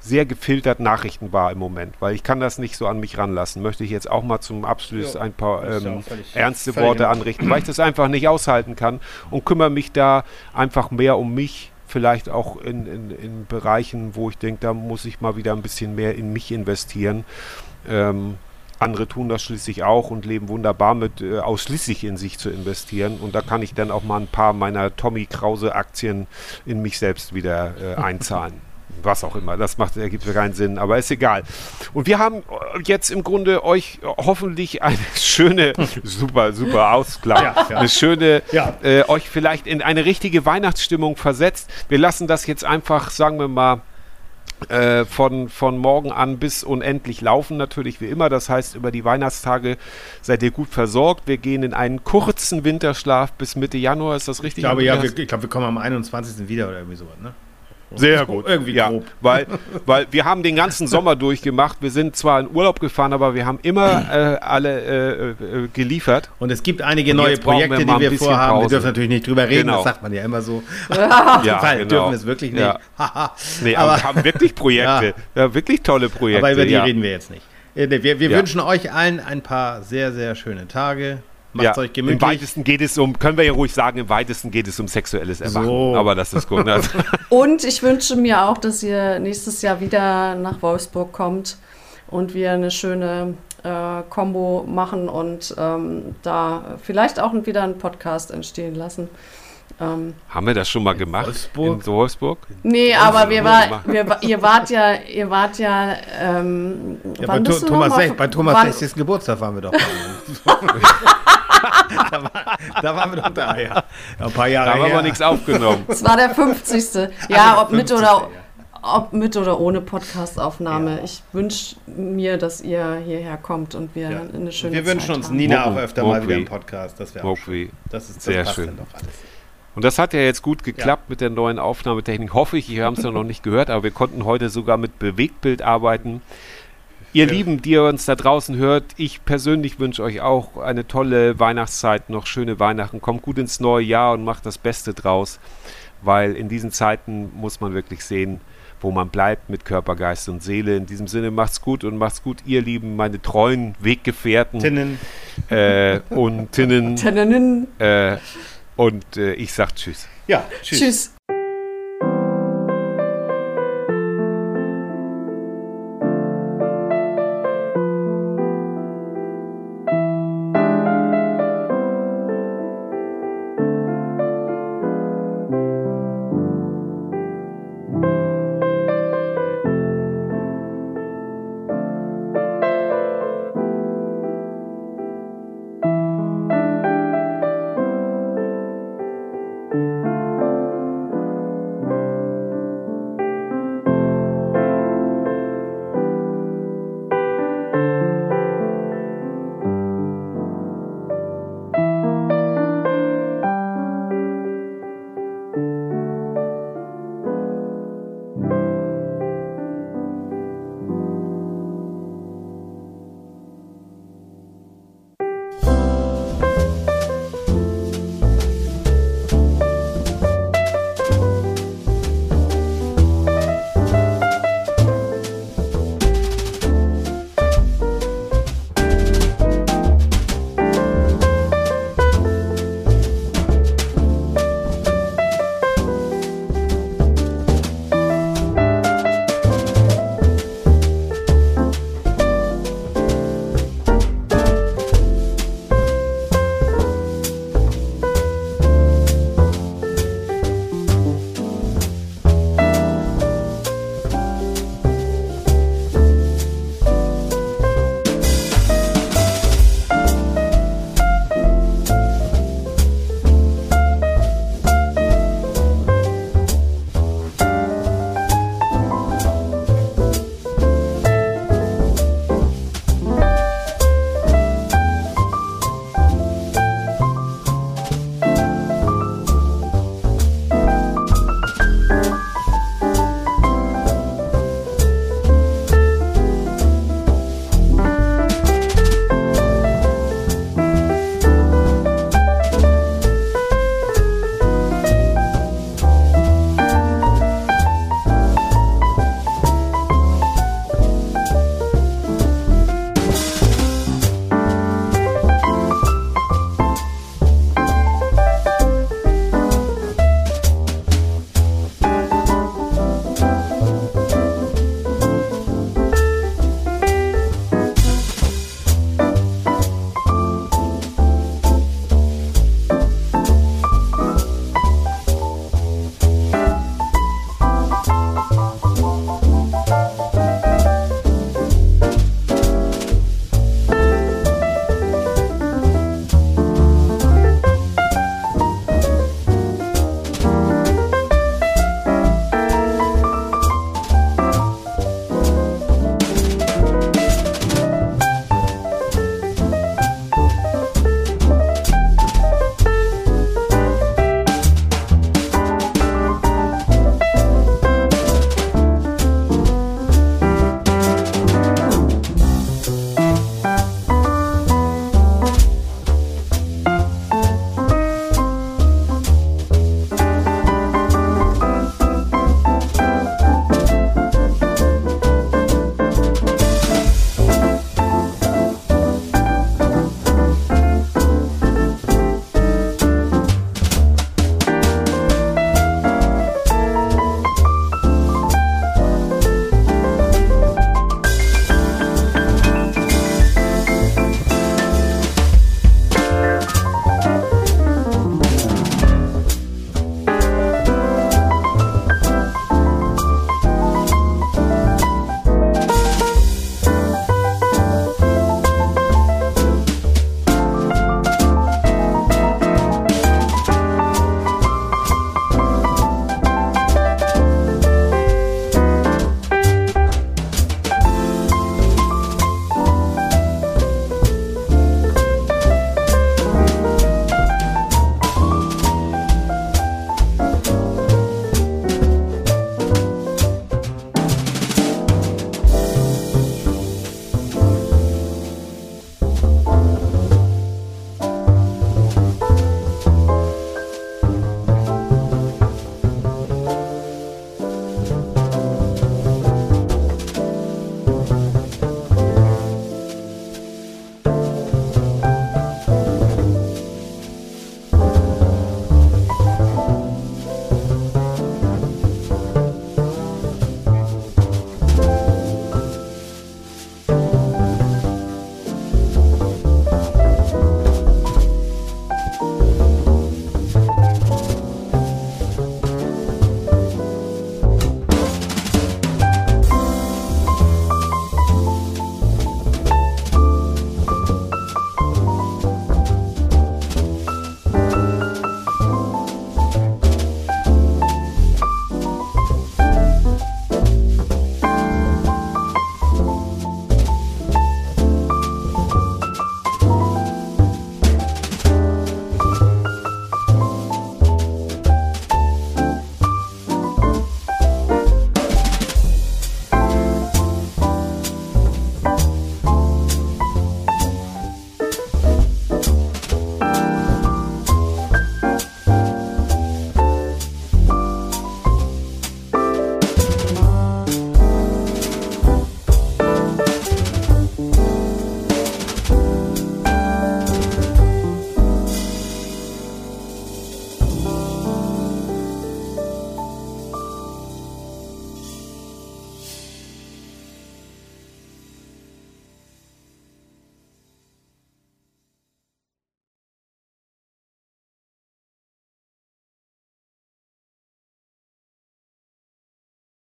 sehr gefiltert Nachrichten wahr im Moment, weil ich kann das nicht so an mich ranlassen. Möchte ich jetzt auch mal zum Abschluss Ja, ein paar ähm, völlig- ernste völlig Worte anrichten, weil ich das einfach nicht aushalten kann und kümmere mich da einfach mehr um mich, vielleicht auch in, in, in Bereichen, wo ich denke, da muss ich mal wieder ein bisschen mehr in mich investieren. Ähm, andere tun das schließlich auch und leben wunderbar mit, äh, ausschließlich in sich zu investieren. Und da kann ich dann auch mal ein paar meiner Tommy Krause Aktien in mich selbst wieder äh, einzahlen. Was auch immer, das macht, ergibt keinen Sinn, aber ist egal. Und wir haben äh, jetzt im Grunde euch äh, hoffentlich eine schöne, super, super Ausklang, Ja, ja. eine schöne, Ja. äh, euch vielleicht in eine richtige Weihnachtsstimmung versetzt. Wir lassen das jetzt einfach, sagen wir mal, äh, von, von morgen an bis unendlich laufen natürlich wie immer. Das heißt, über die Weihnachtstage seid ihr gut versorgt. Wir gehen in einen kurzen Winterschlaf bis Mitte Januar. Ist das richtig? Ich glaube, ja, wir, ich glaube, wir kommen am 21. wieder oder irgendwie sowas, ne? Sehr gut. Irgendwie ja, grob. Weil, weil wir haben den ganzen Sommer durchgemacht. Wir sind zwar in Urlaub gefahren, aber wir haben immer äh, alle äh, äh, geliefert. Und es gibt einige neue wir Projekte, mal die wir vorhaben. Wir Pause. dürfen natürlich nicht drüber reden, Genau. das sagt man ja immer so. Ja, Fall genau. dürfen wir es wirklich nicht. Ja. Nee, aber, wir haben wirklich Projekte. Ja. wirklich tolle Projekte. aber über die ja. reden wir jetzt nicht. Äh, Wir, wir Ja. wünschen euch allen ein paar sehr, sehr schöne Tage. Macht Ja, euch Im gemütlich. weitesten geht es um, können wir ja ruhig sagen, im weitesten geht es um sexuelles Erwachen. So. Aber das ist gut. Ne? Und ich wünsche mir auch, dass ihr nächstes Jahr wieder nach Wolfsburg kommt und wir eine schöne äh, Combo machen und ähm, da vielleicht auch wieder einen Podcast entstehen lassen. Ähm, haben wir das schon mal gemacht? Wolfsburg? In Wolfsburg? nee, aber wir war, wir, ihr wart ja, ihr wart ja, ähm, Ja, bei, wann Tho- bist du Thomas, noch mal- Sech- bei Thomas wann- 60. Geburtstag waren wir doch. da, war, da waren wir doch da, ja. ein paar Jahre Da haben wir aber nichts aufgenommen. Es war der 50. Ja, Ah, ob mit 50., oder, ja. ob mit oder ohne Podcastaufnahme. Ja. Ich wünsche mir, dass ihr hierher kommt und wir Ja. eine schöne Wir wünschen Zeit uns haben. Nina auch öfter mal wieder im. Podcast. Das wäre auch schön. Mokwi. Das, ist, das Sehr passt schön. dann doch alles. Und das hat ja jetzt gut geklappt mit der neuen Aufnahmetechnik. Hoffe ich, ihr habt es ja noch nicht gehört, aber wir konnten heute sogar mit Bewegtbild arbeiten. Ihr Ja. Lieben, die ihr uns da draußen hört, ich persönlich wünsche euch auch eine tolle Weihnachtszeit, noch schöne Weihnachten. Kommt gut ins neue Jahr und macht das Beste draus, weil in diesen Zeiten muss man wirklich sehen, wo man bleibt mit Körper, Geist und Seele. In diesem Sinne macht's gut und macht's gut, ihr Lieben, meine treuen Weggefährten Tinnen. äh, und Tinnen. Tennenen. Äh, und äh, ich sag Tschüss. Ja, tschüss. Tschüss.